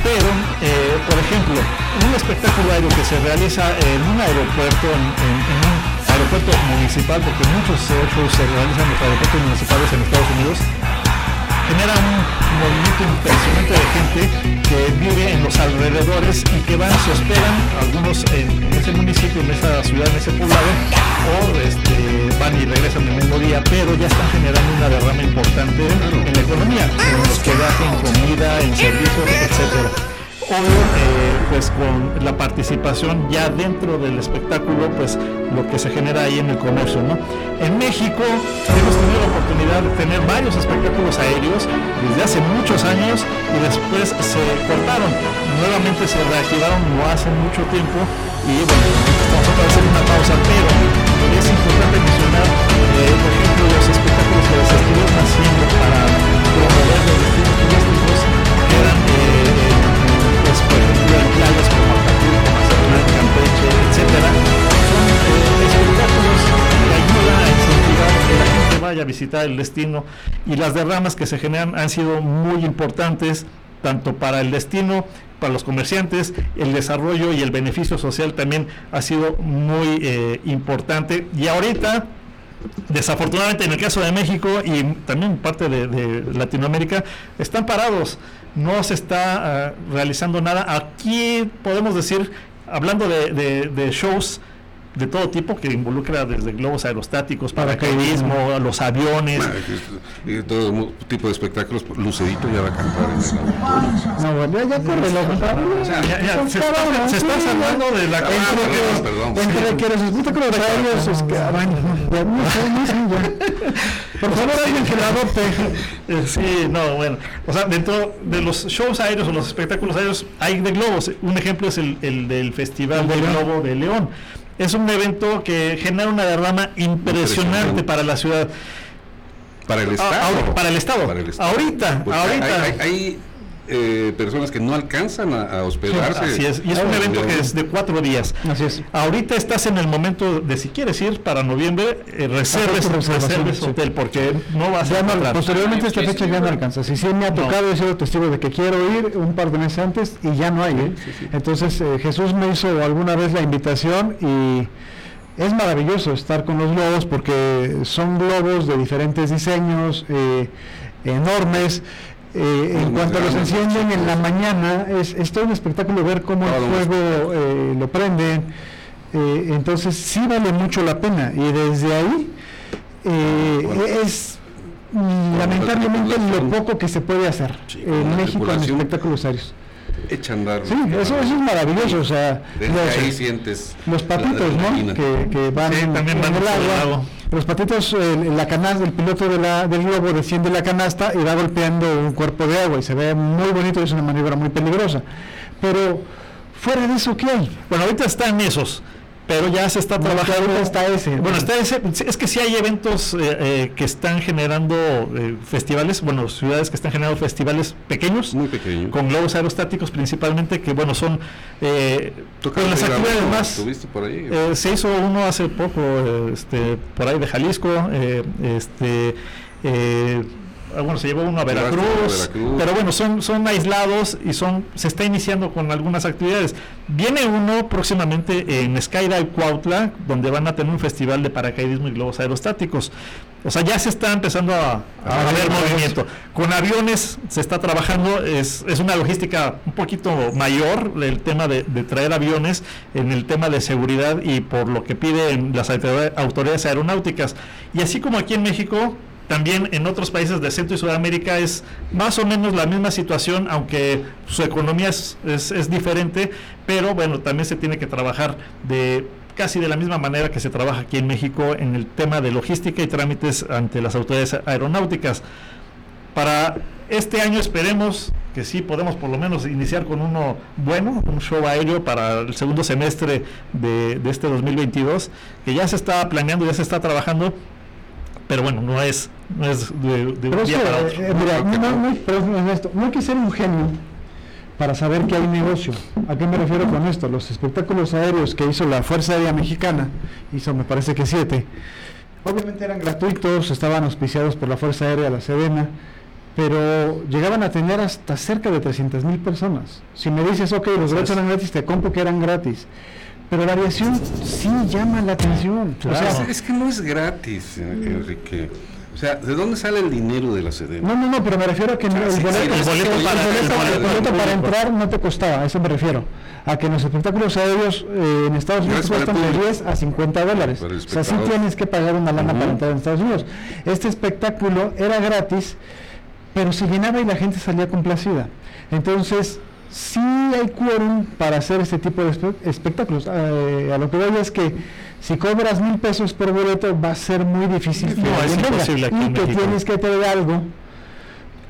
Pero, eh, por ejemplo, un espectáculo aéreo que se realiza en un aeropuerto, en, en- en un aeropuerto municipal, porque muchos shows se realizan los aeropuertos municipales en Estados Unidos, genera un movimiento impresionante de gente que vive en los alrededores y que van, se hospedan, algunos en ese municipio, en esa ciudad, en ese poblado, o este, van y regresan el mismo día, pero ya están generando una derrama importante en la economía, en hospedaje, en comida, en servicios, etcétera. Obvio, eh, pues con la participación ya dentro del espectáculo, pues lo que se genera ahí en el comercio, ¿no? En México hemos tenido la oportunidad de tener varios espectáculos aéreos desde hace muchos años y después se cortaron. Nuevamente se reactivaron no hace mucho tiempo y bueno, vamos a hacer una pausa, pero es importante mencionar, eh, por ejemplo, los espectáculos que se estuvieron haciendo para promover los destinos Campeche, etcétera, son eh, espectáculos que ayudan a que la gente vaya a visitar el destino y las derramas que se generan han sido muy importantes tanto para el destino, para los comerciantes, el desarrollo y el beneficio social también ha sido muy eh, importante. Y ahorita, desafortunadamente en el caso de México y también parte de, Latinoamérica, están parados, no se está ah, realizando nada. Aquí podemos decir, hablando de, de- shows, de todo tipo que involucra desde globos aerostáticos, paracaidismo, los aviones. Y todo tipo de espectáculos. Lucerito ya va a cantar en el. No, bueno, ya corre la se, está, se está salvando de la perdón. Entre que los espectáculos aéreos es que, ah, bueno, ya, no sé, no sé, ya. Por favor, alguien que la adopte. Sí, no, bueno. O sea, dentro de los shows aéreos o los espectáculos aéreos hay de globos. Un ejemplo es el, el del Festival del Globo de León. Es un evento que genera una derrama impresionante, para la ciudad. Para el Estado. para el Estado. Para el Estado. Ahorita, ahorita. Hay, hay- hay, eh, personas que no alcanzan a, a hospedarse. Así es. Y es un evento que es de cuatro días. Así es. Ahorita estás en el momento de si quieres ir para noviembre, eh, reserves, reserves sí. hotel porque no vas a Ya no, encontrar. posteriormente esta fecha ya no alcanza. Si sí me ha tocado, he sido testigo de que quiero ir un par de meses antes y ya no hay. ¿eh? Entonces eh, Jesús me hizo alguna vez la invitación y es maravilloso estar con los globos porque son globos de diferentes diseños, eh, enormes. Eh, en cuanto los encienden en la mañana, es, es todo un espectáculo ver cómo el fuego eh, lo prenden. Eh, entonces sí vale mucho la pena y desde ahí eh, Bueno. es lamentablemente lo poco que se puede hacer Sí, en México en espectáculos aéreos. Echa a andar. Sí, eso, eso es maravilloso, o sea, Desde los, ahí sientes. los la patitos, ¿no? Que, que van, Sí, también van el agua. Los patitos, el, la canasta, el piloto de la, del globo desciende la canasta y va golpeando un cuerpo de agua y se ve muy bonito, es una maniobra muy peligrosa. Pero fuera de eso, ¿qué hay? Bueno, ahorita están esos, pero ya se está No, trabajando. está ese. Bueno, está ese. Es que sí hay eventos eh, eh, que están generando eh, festivales, bueno, ciudades que están generando festivales pequeños. Muy pequeño. Con globos aerostáticos principalmente, que bueno, son eh, con las actividades más... ¿Estuviste por ahí? Eh, se hizo uno hace poco, eh, este, por ahí de Jalisco, eh, este, eh, bueno, se llevó uno a Veracruz, pero bueno, son, son aislados y son, se está iniciando con algunas actividades. Viene uno próximamente en Skydive Cuautla, donde van a tener un festival de paracaidismo y globos aerostáticos. O sea, ya se está empezando a, a Ah, ver sí, movimiento. Con aviones se está trabajando, es, es una logística un poquito mayor el tema de, de traer aviones en el tema de seguridad y por lo que piden las autoridades aeronáuticas. Y así como aquí en México, también en otros países de Centro y Sudamérica es más o menos la misma situación, aunque su economía es, es, diferente, pero bueno, también se tiene que trabajar de casi de la misma manera que se trabaja aquí en México en el tema de logística y trámites ante las autoridades aeronáuticas. Para este año esperemos que sí podemos por lo menos iniciar con uno bueno, un show aéreo para el segundo semestre de, de este 2022, que ya se está planeando, ya se está trabajando, pero bueno, no es, no es de, de un día que, para otro. eh, mira, no, no, no, pero es esto, no hay que ser un genio para saber que hay negocio. ¿A qué me refiero con esto? Los espectáculos aéreos que hizo la Fuerza Aérea Mexicana, hizo me parece que siete, obviamente eran gratuitos, estaban auspiciados por la Fuerza Aérea, la Sedena, pero llegaban a tener hasta cerca de 300 mil personas. Si me dices, ok, los gratis eran gratis, te compro que eran gratis. Pero la aviación sí llama la atención. O sea, es, que no es gratis, Enrique. O sea, ¿de dónde sale el dinero de la Sedena? No, no, no, pero me refiero a que el boleto, para- entrar no te costaba, a eso me refiero. A que en los espectáculos aéreos eh, en Estados Unidos cuestan de público. 10 a 50 dólares. O sea, sí tienes que pagar una lana para entrar en Estados Unidos. Este espectáculo era gratis, pero se llenaba y la gente salía complacida. Entonces, sí hay quórum para hacer este tipo de espe- espectáculos. Eh, a lo que voy es que si cobras mil pesos por boleto va a ser muy difícil que No, es alguien venga. imposible aquí y en que México. tienes que traer algo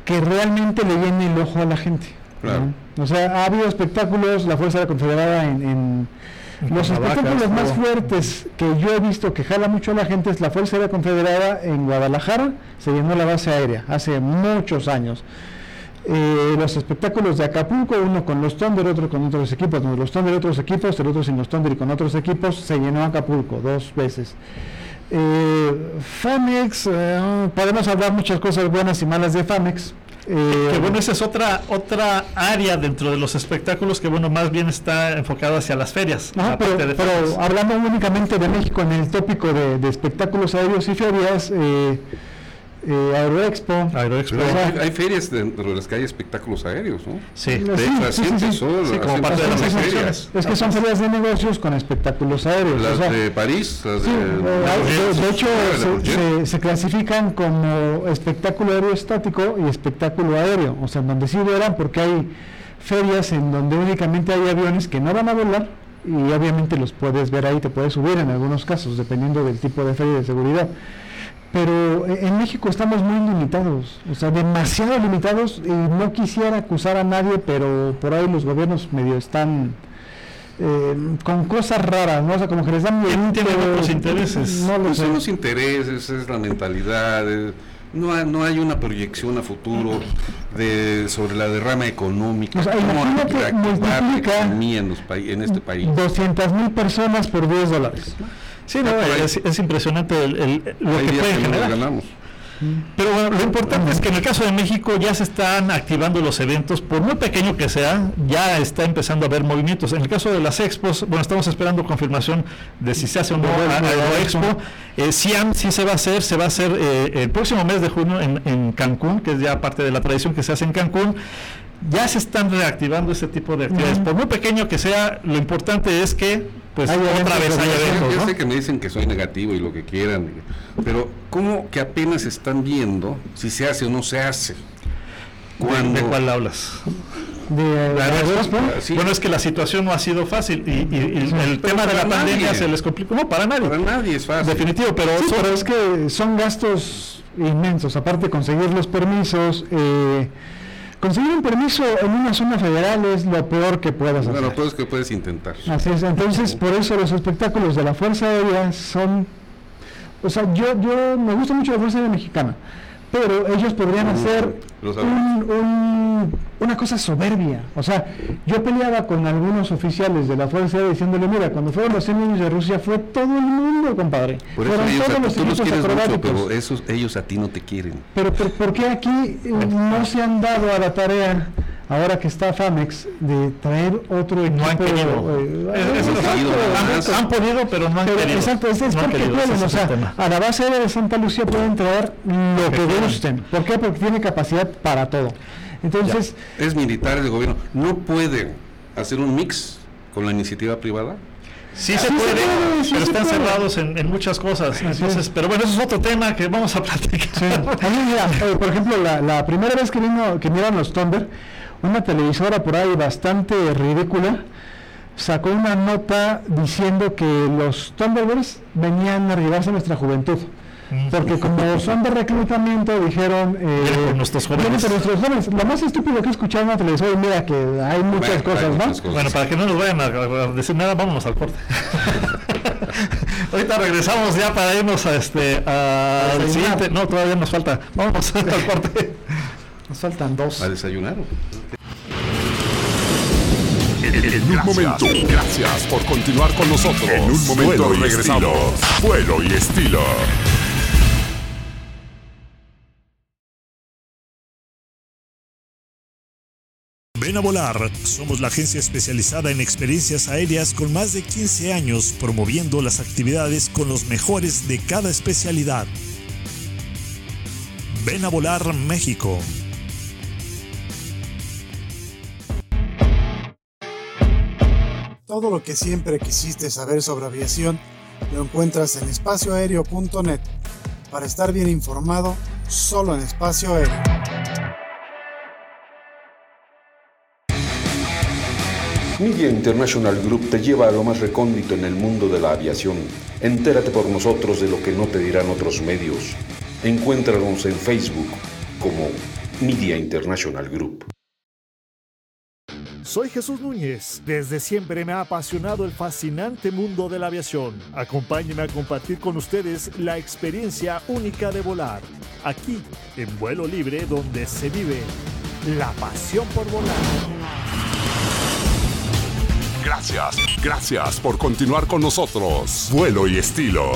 que realmente le llene el ojo a la gente. Claro. ¿no? O sea, ha habido espectáculos, la Fuerza Aérea Confederada en, los espectáculos más fuertes que yo he visto que jala mucho a la gente es la Fuerza Aérea Confederada en Guadalajara, se llenó la base aérea hace muchos años. Eh, los espectáculos de Acapulco, uno con los Thunder, otro con otros equipos, no, los Thunder otros equipos, el otro sin los Thunder y con otros equipos, se llenó Acapulco dos veces. Eh, Famex, eh, podemos hablar muchas cosas buenas y malas de Famex. Eh, Que bueno, esa es otra otra área dentro de los espectáculos que bueno, más bien está enfocado hacia las ferias. Ajá, la pero, hablando únicamente de México en el tópico de, de espectáculos aéreos y ferias, eh, eh, Aeroexpo. Aeroexpo. Hay, hay ferias dentro de las que hay espectáculos aéreos, ¿no? Sí. Sí, De sí, sí, trasciende sí. solo Sí, como parte de las ferias. Es que son ferias de negocios con espectáculos aéreos. Las o sea, de París, las sí, de... eh, de, de hecho se, se- se clasifican como espectáculo aeroestático y espectáculo aéreo, o sea, en donde sí vuelan porque hay ferias en donde únicamente hay aviones que no van a volar y obviamente los puedes ver ahí, te puedes subir en algunos casos, dependiendo del tipo de feria de seguridad. Pero eh, en México estamos muy limitados, o sea, demasiado limitados y no quisiera acusar a nadie, pero por ahí los gobiernos medio están eh, con cosas raras, ¿no? O sea, como que les dan miedito, otros intereses. No lo Pues sé. son los intereses, es la mentalidad, no hay, no hay una proyección a futuro de sobre la derrama económica, O sea, cómo la multiplica economía en, los pai- en este país. 200 mil personas por 10 dólares. Sí, no, es, es impresionante el, el- lo Hay que días pueden que no nos generar. ganamos. Pero bueno, lo importante es que en el caso de México ya se están activando los eventos, por muy pequeño que sea, ya está empezando a haber movimientos. En el caso de las expos, bueno, estamos esperando confirmación de si se hace o no Aeroexpo. Eh, SIAM sí se va a hacer, se va a hacer eh, el próximo mes de junio en, en Cancún, que es ya parte de la tradición que se hace en Cancún. Ya se están reactivando este tipo de actividades. Por muy pequeño que sea, lo importante es que, pues, Hay otra vez hay eventos, Yo ¿no? sé que me dicen que soy negativo y lo que quieran, pero ¿cómo que apenas están viendo si se hace o no se hace? ¿De- Cuando ¿De cuál hablas? De. Sí. Bueno, es que la situación no ha sido fácil y, y- y el Pero tema de la pandemia nadie. se les complicó. No, para nadie. para nadie es fácil. Definitivo, pero, Sí, pero es que son gastos inmensos. Aparte, conseguir los permisos. eh, conseguir un permiso en una zona federal es lo peor que puedas hacer. Bueno, pues que puedes intentar. Así es, entonces por eso los espectáculos de la Fuerza Aérea son, o sea, yo, yo me gusta mucho la Fuerza Aérea Mexicana, pero ellos podrían hacer un- un- una cosa soberbia, o sea, yo peleaba con algunos oficiales de la Fuerza Aérea diciéndole, mira, cuando fueron los 100 años de Rusia fue todo el mundo, compadre, Por eso ellos todos a, los tú los quieres mucho, pero esos, ellos a ti no te quieren. Pero, pero ¿por qué aquí eh, no se han dado a la tarea, ahora que está FAMEX, de traer otro equipo? no han querido. eh, Es- es- han exacto, querido, han, exacto. han podido, pero no han Pero, querido. exacto, es, es No han porque querido, pueden, o sea, a la base aérea de Santa Lucía pueden traer lo que quieran. gusten. ¿Por qué? Porque tiene capacidad para todo. Entonces, Es militar el gobierno. No pueden hacer un mix con la iniciativa privada. Sí se Sí se puede, sí pero se están puede. cerrados en, en muchas cosas. Entonces, pero bueno, eso es otro tema que vamos a platicar. a mí, mira, eh, por ejemplo, la, la primera vez que vino, que miran los Thunder, una televisora por ahí bastante ridícula sacó una nota diciendo que los Thunderbirds venían a arribarse a nuestra juventud. Porque como son de reclutamiento, dijeron... Eh, Vienen por nuestros jóvenes. nuestros jóvenes. Lo más estúpido que he escuchado en una televisora, y mira que hay muchas Bueno, cosas, hay ¿no? muchas cosas. Bueno, para que no nos vayan a, a decir nada, vámonos al corte. Ahorita regresamos ya para irnos a este al desayunar. siguiente. No, todavía nos falta. Vámonos al corte. Nos faltan dos. A desayunar. En un momento. Gracias por continuar con nosotros. En un momento Vuelo y regresamos. Vuelo y estilo. Ven a volar. Somos la agencia especializada en experiencias aéreas con más de 15 años promoviendo las actividades con los mejores de cada especialidad. Ven a volar México. Todo lo que siempre quisiste saber sobre aviación lo encuentras en espacioaéreo.net. Para estar bien informado, solo en espacio aéreo. Media International Group te lleva a lo más recóndito en el mundo de la aviación. Entérate por nosotros de lo que no te dirán otros medios. Encuéntranos en Facebook como Media International Group. Soy Jesús Núñez. Desde siempre me ha apasionado el fascinante mundo de la aviación. Acompáñenme a compartir con ustedes la experiencia única de volar. Aquí, en vuelo libre, donde se vive la pasión por volar. Gracias. Gracias por continuar con nosotros. Vuelo y estilo.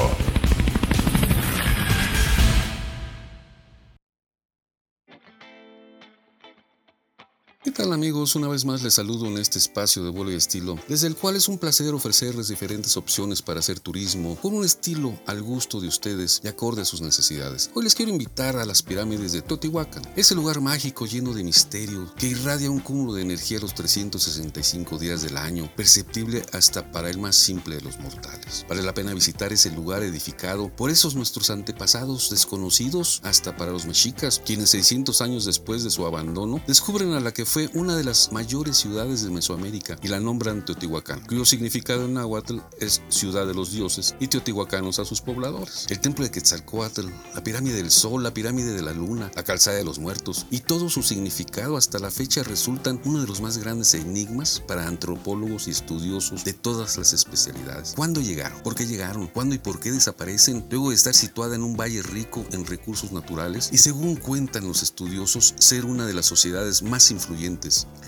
¿Qué tal amigos? Una vez más les saludo en este espacio de vuelo y estilo, desde el cual es un placer ofrecerles diferentes opciones para hacer turismo con un estilo al gusto de ustedes y acorde a sus necesidades. Hoy les quiero invitar a las pirámides de Teotihuacán, ese lugar mágico lleno de misterio que irradia un cúmulo de energía los 365 días del año, perceptible hasta para el más simple de los mortales. Vale la pena visitar ese lugar edificado por esos nuestros antepasados desconocidos hasta para los mexicas, quienes 600 años después de su abandono descubren a la que fue una de las mayores ciudades de Mesoamérica y la nombran Teotihuacán, cuyo significado en náhuatl es ciudad de los dioses y teotihuacanos a sus pobladores. El templo de Quetzalcoatl, la pirámide del sol, la pirámide de la luna, la calzada de los muertos y todo su significado hasta la fecha resultan uno de los más grandes enigmas para antropólogos y estudiosos de todas las especialidades. ¿Cuándo llegaron? ¿Por qué llegaron? ¿Cuándo y por qué desaparecen? Luego de estar situada en un valle rico en recursos naturales y según cuentan los estudiosos ser una de las sociedades más influyentes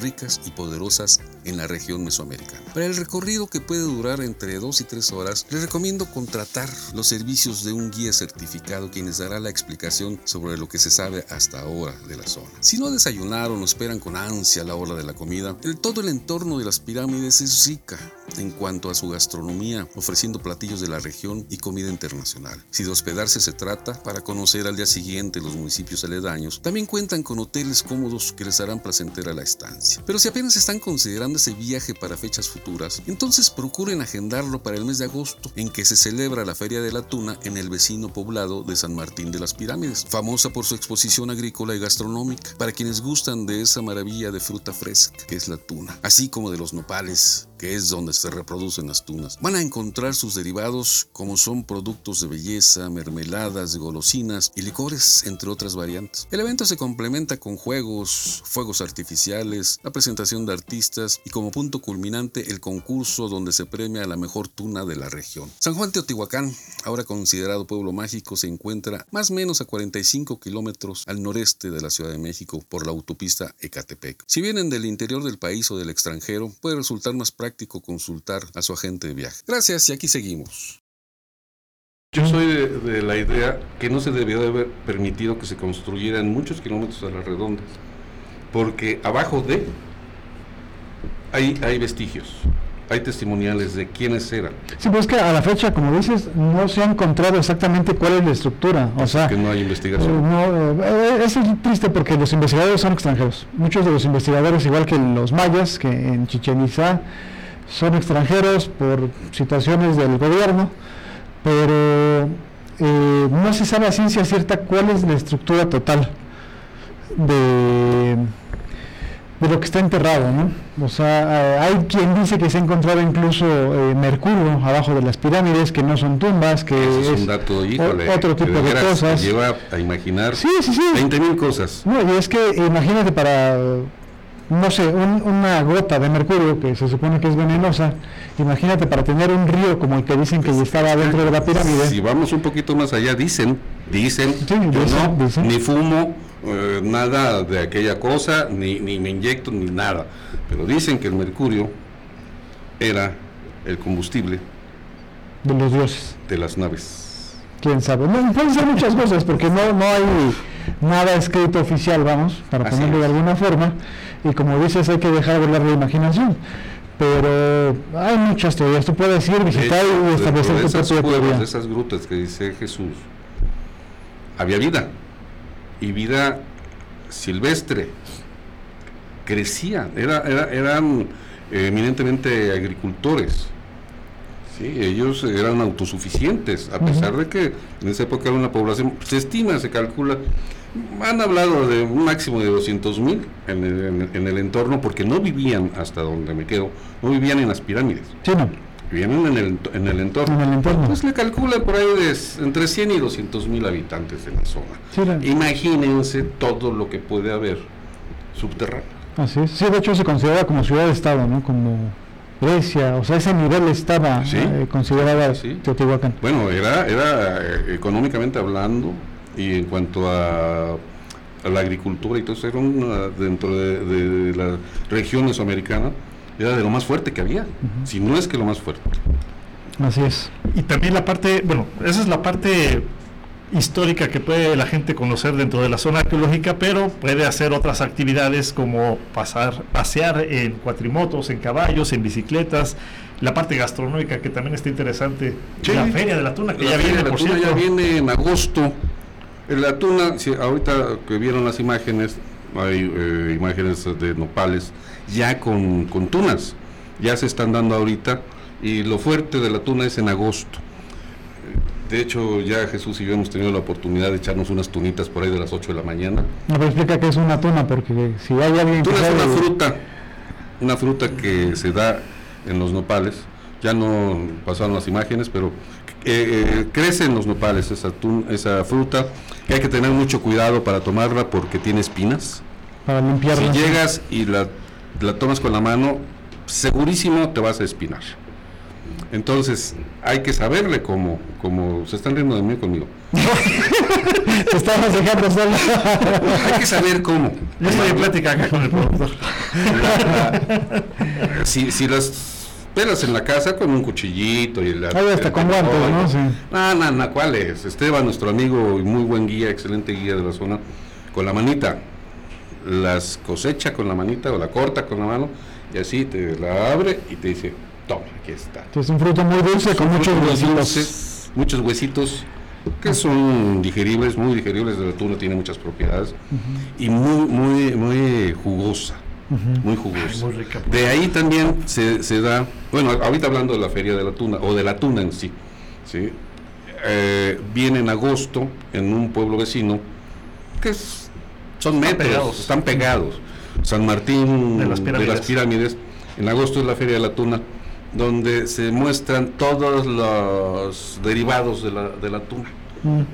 ricas y poderosas en la región mesoamericana. Para el recorrido que puede durar entre 2 y 3 horas, les recomiendo contratar los servicios de un guía certificado quien les dará la explicación sobre lo que se sabe hasta ahora de la zona. Si no desayunaron o esperan con ansia la hora de la comida, el todo el entorno de las pirámides es rica en cuanto a su gastronomía, ofreciendo platillos de la región y comida internacional. Si de hospedarse se trata, para conocer al día siguiente los municipios aledaños, también cuentan con hoteles cómodos que les harán placentera la estancia. Pero si apenas están considerando ese viaje para fechas futuras, entonces procuren agendarlo para el mes de agosto, en que se celebra la Feria de la Tuna en el vecino poblado de San Martín de las Pirámides, famosa por su exposición agrícola y gastronómica, para quienes gustan de esa maravilla de fruta fresca que es la tuna, así como de los nopales, que es donde se reproducen las tunas. Van a encontrar sus derivados como son productos de belleza, mermeladas, golosinas y licores, entre otras variantes. El evento se complementa con juegos, fuegos artificiales, la presentación de artistas y como punto culminante el concurso donde se premia a la mejor tuna de la región. San Juan Teotihuacán, ahora considerado pueblo mágico, se encuentra más o menos a 45 kilómetros al noreste de la Ciudad de México por la autopista Ecatepec. Si vienen del interior del país o del extranjero, puede resultar más práctico consultar a su agente de viaje. Gracias y aquí seguimos. Yo soy de, de, la idea que no se debió de haber permitido que se construyeran muchos kilómetros a las redondas, porque abajo de hay, hay vestigios, hay testimoniales de quiénes eran. Sí, pues que a la fecha, como dices, no se ha encontrado exactamente cuál es la estructura. O sea, que no hay investigación. Eh, no, eh, eso es triste porque los investigadores son extranjeros. Muchos de los investigadores, igual que los mayas, que en Chichen Itza, son extranjeros por situaciones del gobierno, pero eh, no se sabe a ciencia cierta cuál es la estructura total de, de lo que está enterrado, ¿no? O sea, hay quien dice que se ha encontrado incluso eh, mercurio abajo de las pirámides, que no son tumbas, que es, un dato, híjole, otro tipo de, cosas. lleva a imaginar Sí, sí, sí. 20 mil cosas. No, y es que imagínate para, no sé, un- una gota de mercurio que se supone que es venenosa, imagínate para tener un río como el que dicen que estaba dentro de la pirámide. Si vamos un poquito más allá, dicen, dicen, Sí, yo dicen, no, dicen. ni fumo eh, nada de aquella cosa, ni, ni me inyecto, ni nada. Pero dicen que el mercurio era el combustible de los dioses. de las naves. quién sabe. No, pueden ser muchas cosas porque no, no hay nada escrito oficial, vamos, para Así ponerlo de alguna forma. Y como dices, hay que dejar volar la imaginación. Pero hay muchas teorías. Tú puedes ir, visitar hecho, y establecer de tu esas propia cuevas, teoría. de esas grutas que dice Jesús, había vida. Y vida silvestre. Crecía. Era, era- eran eh, eminentemente agricultores. Sí, ellos eran autosuficientes, a pesar de que en esa época era una población, se estima, se calcula, han hablado de un máximo de 200 mil en, el- en el- en el entorno, porque no vivían, hasta donde me quedo, no vivían en las pirámides, Sí, no, vivían en el, en el entorno. en el entorno. Pues le calcula por ahí de entre 100 y 200 mil habitantes en la zona. Sí, la- Imagínense todo lo que puede haber subterráneo. Así es. Sí, de hecho se considera como ciudad-estado, ¿no? Como Grecia, o sea, ese nivel estaba Sí. eh, considerada Sí. Teotihuacán. Bueno, era, era eh, económicamente hablando y en cuanto a, a la agricultura y todo eso, era una- dentro de, de la región mesoamericana, era de lo más fuerte que había, si no es que lo más fuerte. Así es. Y también la parte, bueno, esa es la parte histórica que puede la gente conocer dentro de la zona arqueológica, pero puede hacer otras actividades como pasar, pasear en cuatrimotos, en caballos, en bicicletas, la parte gastronómica que también está interesante, Sí. la feria de la tuna que La ya viene, por Tuna cierto. ya viene en agosto. La tuna, si ahorita que vieron las imágenes, hay eh, imágenes de nopales ya con, con tunas. Ya se están dando ahorita. Y lo fuerte de la tuna es en agosto. De hecho, ya Jesús y yo hemos tenido la oportunidad de echarnos unas tunitas por ahí de las 8 de la mañana. No, pero explica que es una tuna, porque si hay alguien Tuna es una fruta, una fruta que se da en los nopales. Ya no pasaron las imágenes, pero eh, eh, crece en los nopales esa, tun- esa fruta, que hay que tener mucho cuidado para tomarla porque tiene espinas. para limpiarla. Si llegas y la, la tomas con la mano, segurísimo te vas a espinar. Entonces, hay que saberle cómo, cómo se están riendo de mí conmigo. Te estabas dejando solo. Hay que saber cómo. Yo estoy en plática acá con el productor. si, si las pelas en la casa con un cuchillito y la... Ahí hasta con guantes, ¿no? Sí. No, no, no, ¿cuál es? Esteban, nuestro amigo y muy buen guía, excelente guía de la zona, con la manita. Las cosecha con la manita o la corta con la mano y así te la abre y te dice, toma, aquí está. Es un fruto muy dulce con muchos huesitos. dulces, muchos huesitos que son digeribles, muy digeribles, de la tuna tiene muchas propiedades y muy, muy, muy jugosa, muy jugosa. Muy rica. De ahí también se, se da, bueno, ahorita hablando de la feria de la tuna, o de la tuna en sí, ¿sí? Eh, viene en agosto en un pueblo vecino, que es- son metros, pegados. están pegados. San Martín De las pirámides. pirámides. En agosto es la feria de la tuna, donde se muestran todos los derivados de la, de la tuna.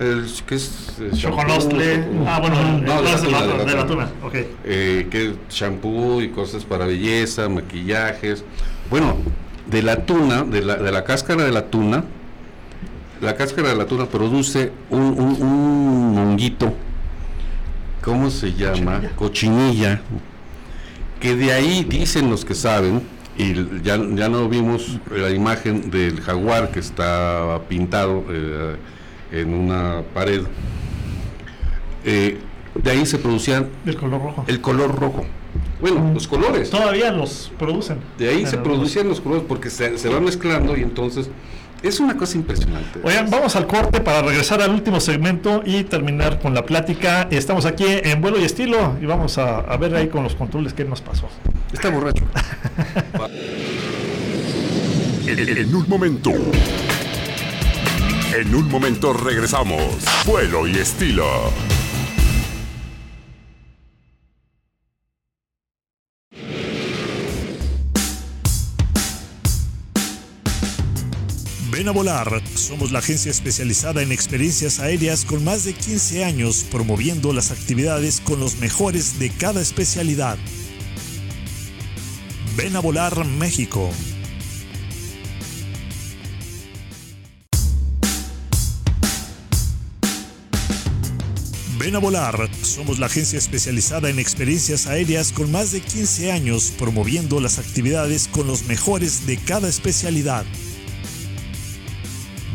El, ¿qué es? Choconostle. shampoo, Ah, bueno, no, de la tuna, de la, de la de la tuna. tuna. Ok. eh, que shampoo y cosas para belleza, maquillajes. Bueno, de la tuna, de la, de la cáscara de la tuna, la cáscara de la tuna produce un, un, un honguito, ¿cómo se llama? Cochinilla. Que de ahí dicen los que saben, y ya, ya no vimos la imagen del jaguar que está pintado eh, en una pared. Eh, de ahí se producían Del color rojo. el color rojo. Bueno, los colores. Todavía los producen. De ahí se producían los colores porque se, se van mezclando y entonces es una cosa impresionante. Oigan, vamos al corte para regresar al último segmento y terminar con la plática. Estamos aquí en vuelo y estilo y vamos a, a ver ahí con los controles qué nos pasó. Está borracho. En, en un momento. En un momento regresamos. Vuelo y estilo. Ven a volar. Somos la agencia especializada en experiencias aéreas con más de 15 años promoviendo las actividades con los mejores de cada especialidad. Ven a volar México. Ven a volar. Somos la agencia especializada en experiencias aéreas con más de 15 años promoviendo las actividades con los mejores de cada especialidad.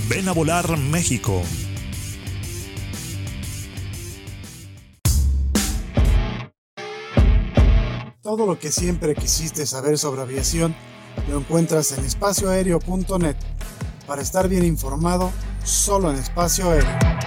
Ven a volar México. Todo lo que siempre quisiste saber sobre aviación lo encuentras en espacioaéreo.net. Para estar bien informado, solo en espacio aéreo.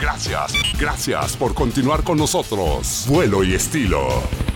Gracias, gracias por continuar con nosotros. Vuelo y estilo.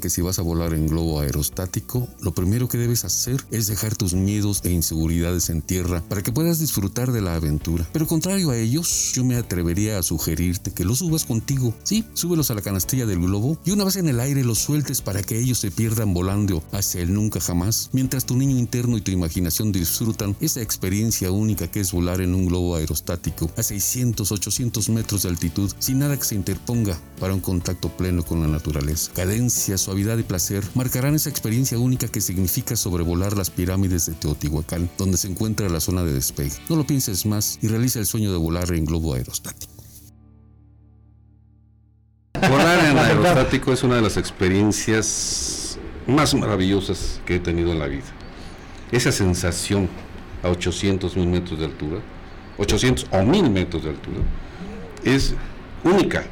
Que si vas a volar en globo aerostático, lo primero que debes hacer es dejar tus miedos e inseguridades en tierra para que puedas disfrutar de la aventura. Pero contrario a ellos, yo me atrevería a sugerirte que los subas contigo. Sí, súbelos a la canastilla del globo y una vez en el aire los sueltes para que ellos se pierdan volando hacia el nunca jamás, mientras tu niño interno y tu imaginación disfrutan esa experiencia única que es volar en un globo aerostático a 600, 800 metros de altitud sin nada que se interponga para un contacto pleno con la naturaleza. Cadencia, suavidad y placer marcarán esa experiencia única que significa sobrevolar las pirámides de Teotihuacán, donde se encuentra la zona de despegue. No lo pienses más y realiza el sueño de volar en globo aerostático. Volar en aerostático es una de las experiencias más maravillosas que he tenido en la vida. Esa sensación a 800 mil metros de altura, 800 o 1000 metros de altura, es única.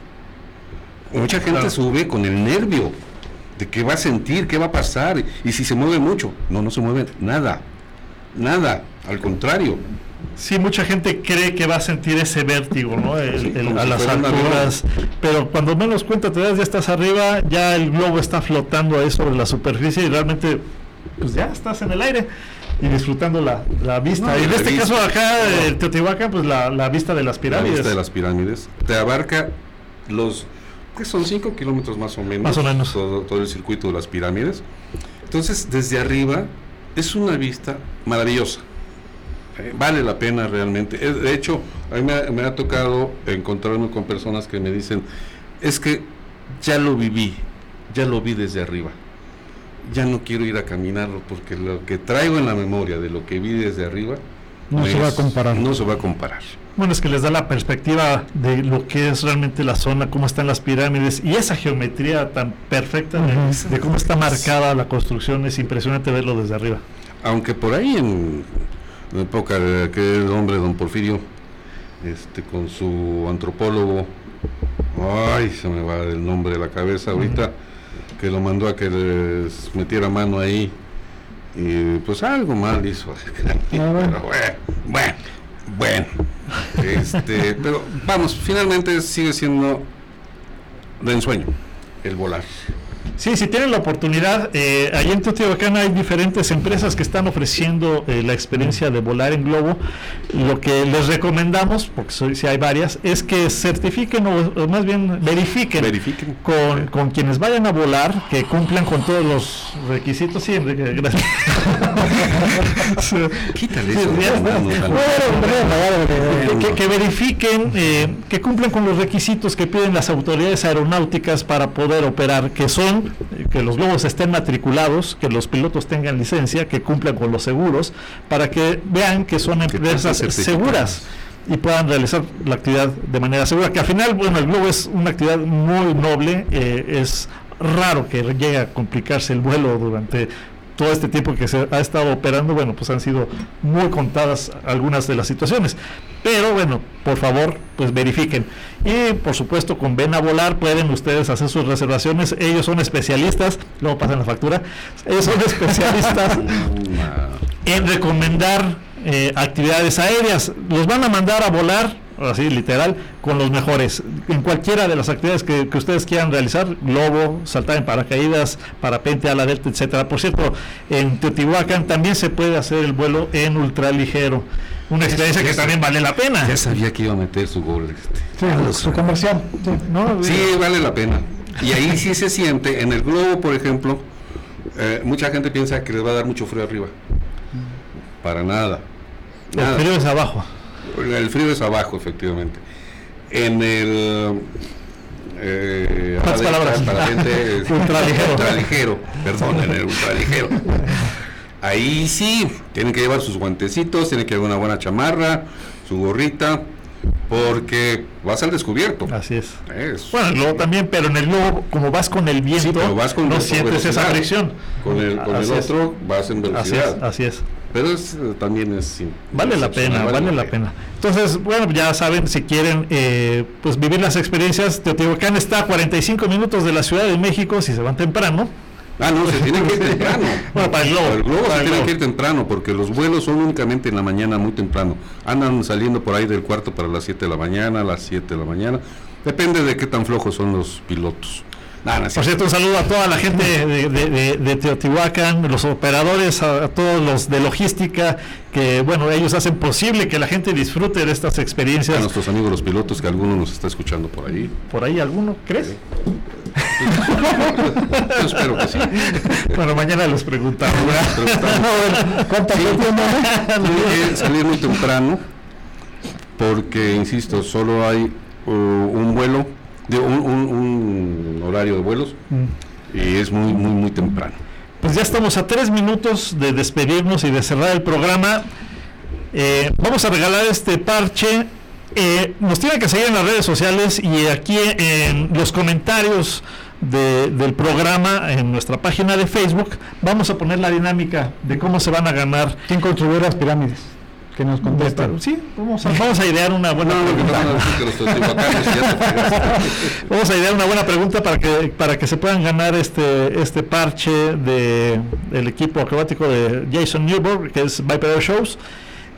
Mucha gente sube con el nervio de qué va a sentir, qué va a pasar, y si se mueve mucho. No, no se mueve nada, nada, al contrario. Sí, mucha gente cree que va a sentir ese vértigo, ¿no? El- Sí, el- como a las alturas. Pero cuando menos cuenta te das, ya estás arriba, ya el globo está flotando ahí sobre la superficie y realmente, pues ya estás en el aire y disfrutando la, la vista. No, y en la este vista. caso acá, el Teotihuacán, pues la, la vista de las La pirámides. vista de las pirámides. Te abarca los, que son 5 kilómetros más o menos. Más o menos. Todo, todo el circuito de las pirámides. Entonces, desde arriba es una vista maravillosa. Eh, vale la pena realmente. Eh, De hecho, a mí me ha, me ha tocado encontrarme con personas que me dicen, es que ya lo viví, ya lo vi desde arriba. Ya no quiero ir a caminarlo porque lo que traigo en la memoria de lo que vi desde arriba No se va a comparar. No se va a comparar. Bueno, es que les da la perspectiva de lo que es realmente la zona, cómo están las pirámides y esa geometría tan perfecta de, cómo está marcada la construcción. Es impresionante verlo desde arriba. Aunque por ahí en la época de aquel hombre, don Porfirio, este, con su antropólogo, ay, se me va el nombre de la cabeza ahorita, que lo mandó a que les metiera mano ahí, y pues algo mal hizo. pero bueno, bueno, bueno. Este, pero vamos, finalmente sigue siendo de ensueño el volar. Sí, si tienen la oportunidad, eh, allí en Teotihuacán hay diferentes empresas que están ofreciendo eh, la experiencia de volar en globo. Lo que les recomendamos, porque si hay varias, es que certifiquen o, o más bien verifiquen, Verifiquen. Con, con quienes vayan a volar, que cumplan con todos los requisitos. Sí, gracias. Quítale eso. que, que- que verifiquen, eh, que cumplan con los requisitos que piden las autoridades aeronáuticas para poder operar, que son que los globos estén matriculados, que los pilotos tengan licencia, que cumplan con los seguros, para que vean que son empresas seguras y puedan realizar la actividad de manera segura. Que al final, bueno, el globo es una actividad muy noble, eh, es raro que llegue a complicarse el vuelo durante todo este tiempo que se ha estado operando, bueno, pues han sido muy contadas algunas de las situaciones. Pero bueno, por favor, pues verifiquen. Y por supuesto, con Ven a Volar pueden ustedes hacer sus reservaciones. Ellos son especialistas, luego pasan la factura. Ellos son especialistas en recomendar eh, actividades aéreas. Los van a mandar a volar, así literal, con los mejores. En cualquiera de las actividades que, que ustedes quieran realizar, globo, saltar en paracaídas, parapente, ala delta, etcétera. Por cierto, en Teotihuacán también se puede hacer el vuelo en ultraligero. Una experiencia que también vale la pena. Ya sabía que iba a meter su gol. Este. Sí, su comercial. sí. ¿no? Sí, vale la pena. Y ahí sí se siente, en el globo, por ejemplo, eh, mucha gente piensa que les va a dar mucho frío arriba. Para nada. El Nada. frío es abajo. El frío es abajo, efectivamente. En el. Eh, ¿Cuántas ala delta, palabras? Para gente Ultraligero. ultraligero, perdón, en el ultraligero. Ahí sí, tienen que llevar sus guantecitos, tienen que llevar una buena chamarra, su gorrita, porque vas al descubierto. Así es. Es- Bueno, el globo también, pero en el globo, como vas con el viento, Sí, pero vas con no sientes esa fricción. Con el, con el es. otro vas en Así velocidad. es, así es. Pero es, eh, también es... Vale la pena, vale la pena. Entonces, bueno, ya saben, si quieren eh, pues vivir las experiencias, Teotihuacán está a 45 minutos de la Ciudad de México, si se van temprano. Ah, no, se tienen que ir temprano. Bueno, para el globo. El globo Para se tienen que ir temprano porque los vuelos son únicamente en la mañana muy temprano. Andan saliendo por ahí del cuarto para las 7 de la mañana, a las 7 de la mañana. Depende de qué tan flojos son los pilotos. Por cierto, un saludo a toda la gente de, de- de Teotihuacán, los operadores, a, a todos los de logística, que bueno, ellos hacen posible que la gente disfrute de estas A experiencias. nuestros amigos los pilotos, que alguno nos está escuchando por ahí. ¿Por ahí alguno, crees? Yo espero que sí. Bueno, mañana les preguntamos. ¿verdad? ¿Cuánta gente Tiene que salir muy temprano porque, insisto, solo hay uh, un vuelo, de un, un- un horario de vuelos y es muy, muy, muy temprano. Pues ya estamos a tres minutos de despedirnos y de cerrar el programa. Eh, vamos a regalar este parche. Eh, nos tienen que seguir en las redes sociales y aquí en los comentarios de- del programa en nuestra página de Facebook vamos a poner la dinámica de cómo se van a ganar. ¿Quién construyó las pirámides? Que nos contestan. Sí, vamos a, vamos a idear una buena No, pregunta. no. Vamos a idear una buena pregunta para que para que se puedan ganar este este parche de el equipo acrobático de Jason Newborn, que es Viper Air Shows.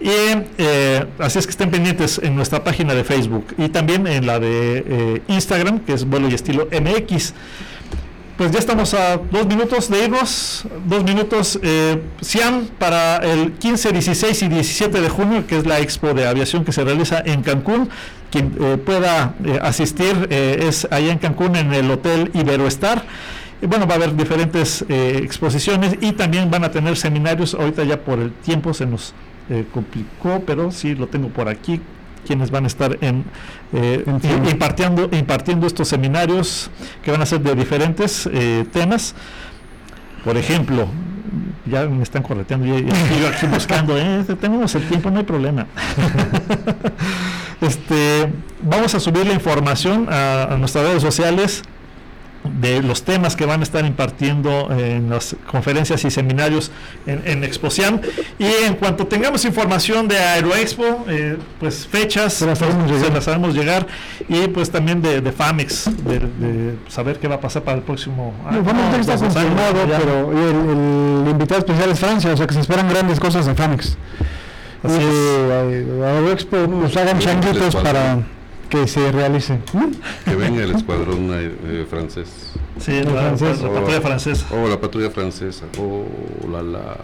Y eh, así es que estén pendientes en nuestra página de Facebook y también en la de eh, Instagram, que es Vuelo y Estilo MX. Pues ya estamos a dos minutos de irnos, dos minutos. Eh, para el 15, 16 y 17 de junio, que es la expo de aviación que se realiza en Cancún. Quien eh, pueda eh, asistir eh, es allá en Cancún en el Hotel Iberoestar. Bueno, va a haber diferentes eh, exposiciones y también van a tener seminarios. Ahorita ya por el tiempo se nos complicó, pero sí lo tengo por aquí. Quienes van a estar en, eh, impartiendo, impartiendo estos seminarios que van a ser de diferentes eh, temas. Por ejemplo, ya me están correteando, ya, ya aquí buscando, eh, tenemos el tiempo, no hay problema. este, vamos a subir la información a, a nuestras redes sociales de los temas que van a estar impartiendo en las conferencias y seminarios en, en Exposiam. Y en cuanto tengamos información de Aeroexpo, eh, pues fechas, Se las haremos pues, llegar. se las haremos llegar. Y pues también de, de FAMEX, de, de saber qué va a pasar para el próximo año. No, está confirmado, ya. pero el, el invitado especial es Francia, o sea que se esperan grandes cosas de Famex. Así y es. Aeroexpo nos hagan Sí, changuitos para. Que se realice. Que venga el escuadrón eh, francés. Sí, la, francés. la patrulla francesa. Oh, la patrulla francesa. Oh, la la.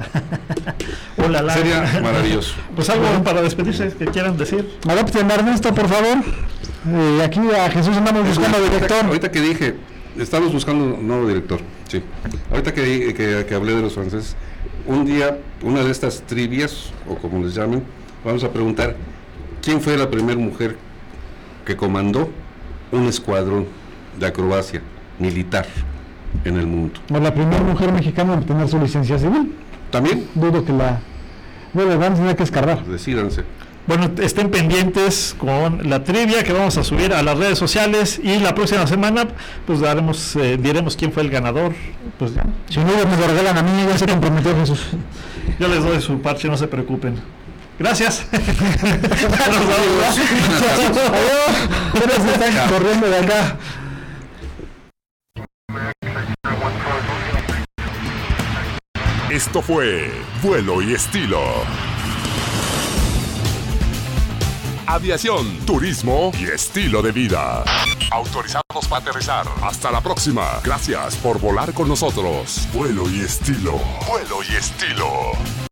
Hola, la- Sería maravilloso. Pues algo para despedirse que quieran decir. Adopten Ernesto, por favor. Eh, aquí a Jesús andamos buscando Ahorita- director. Ahorita que dije, estamos buscando un nuevo director. Sí. Ahorita que, que, que hablé de los franceses, un día, una de estas trivias, o como les llamen, vamos a preguntar quién fue la primera mujer que comandó un escuadrón de acrobacia militar en el mundo. O la primera mujer mexicana en tener su licencia civil. También, Dudo que la. Bueno, van a tener que escarbar. decídanse. Bueno, estén pendientes con la trivia que vamos a subir a las redes sociales y la próxima semana pues daremos, eh, diremos quién fue el ganador. Pues ya, Si no, me lo regalan a mí, ya se comprometió Jesús. yo les doy su parche, no se preocupen. Gracias. Nos Adiós. Ustedes están corriendo de acá. Esto fue Vuelo y Estilo. Aviación, turismo y estilo de vida. Autorizados para aterrizar. Hasta la próxima. Gracias por volar con nosotros. Vuelo y estilo. Vuelo y estilo.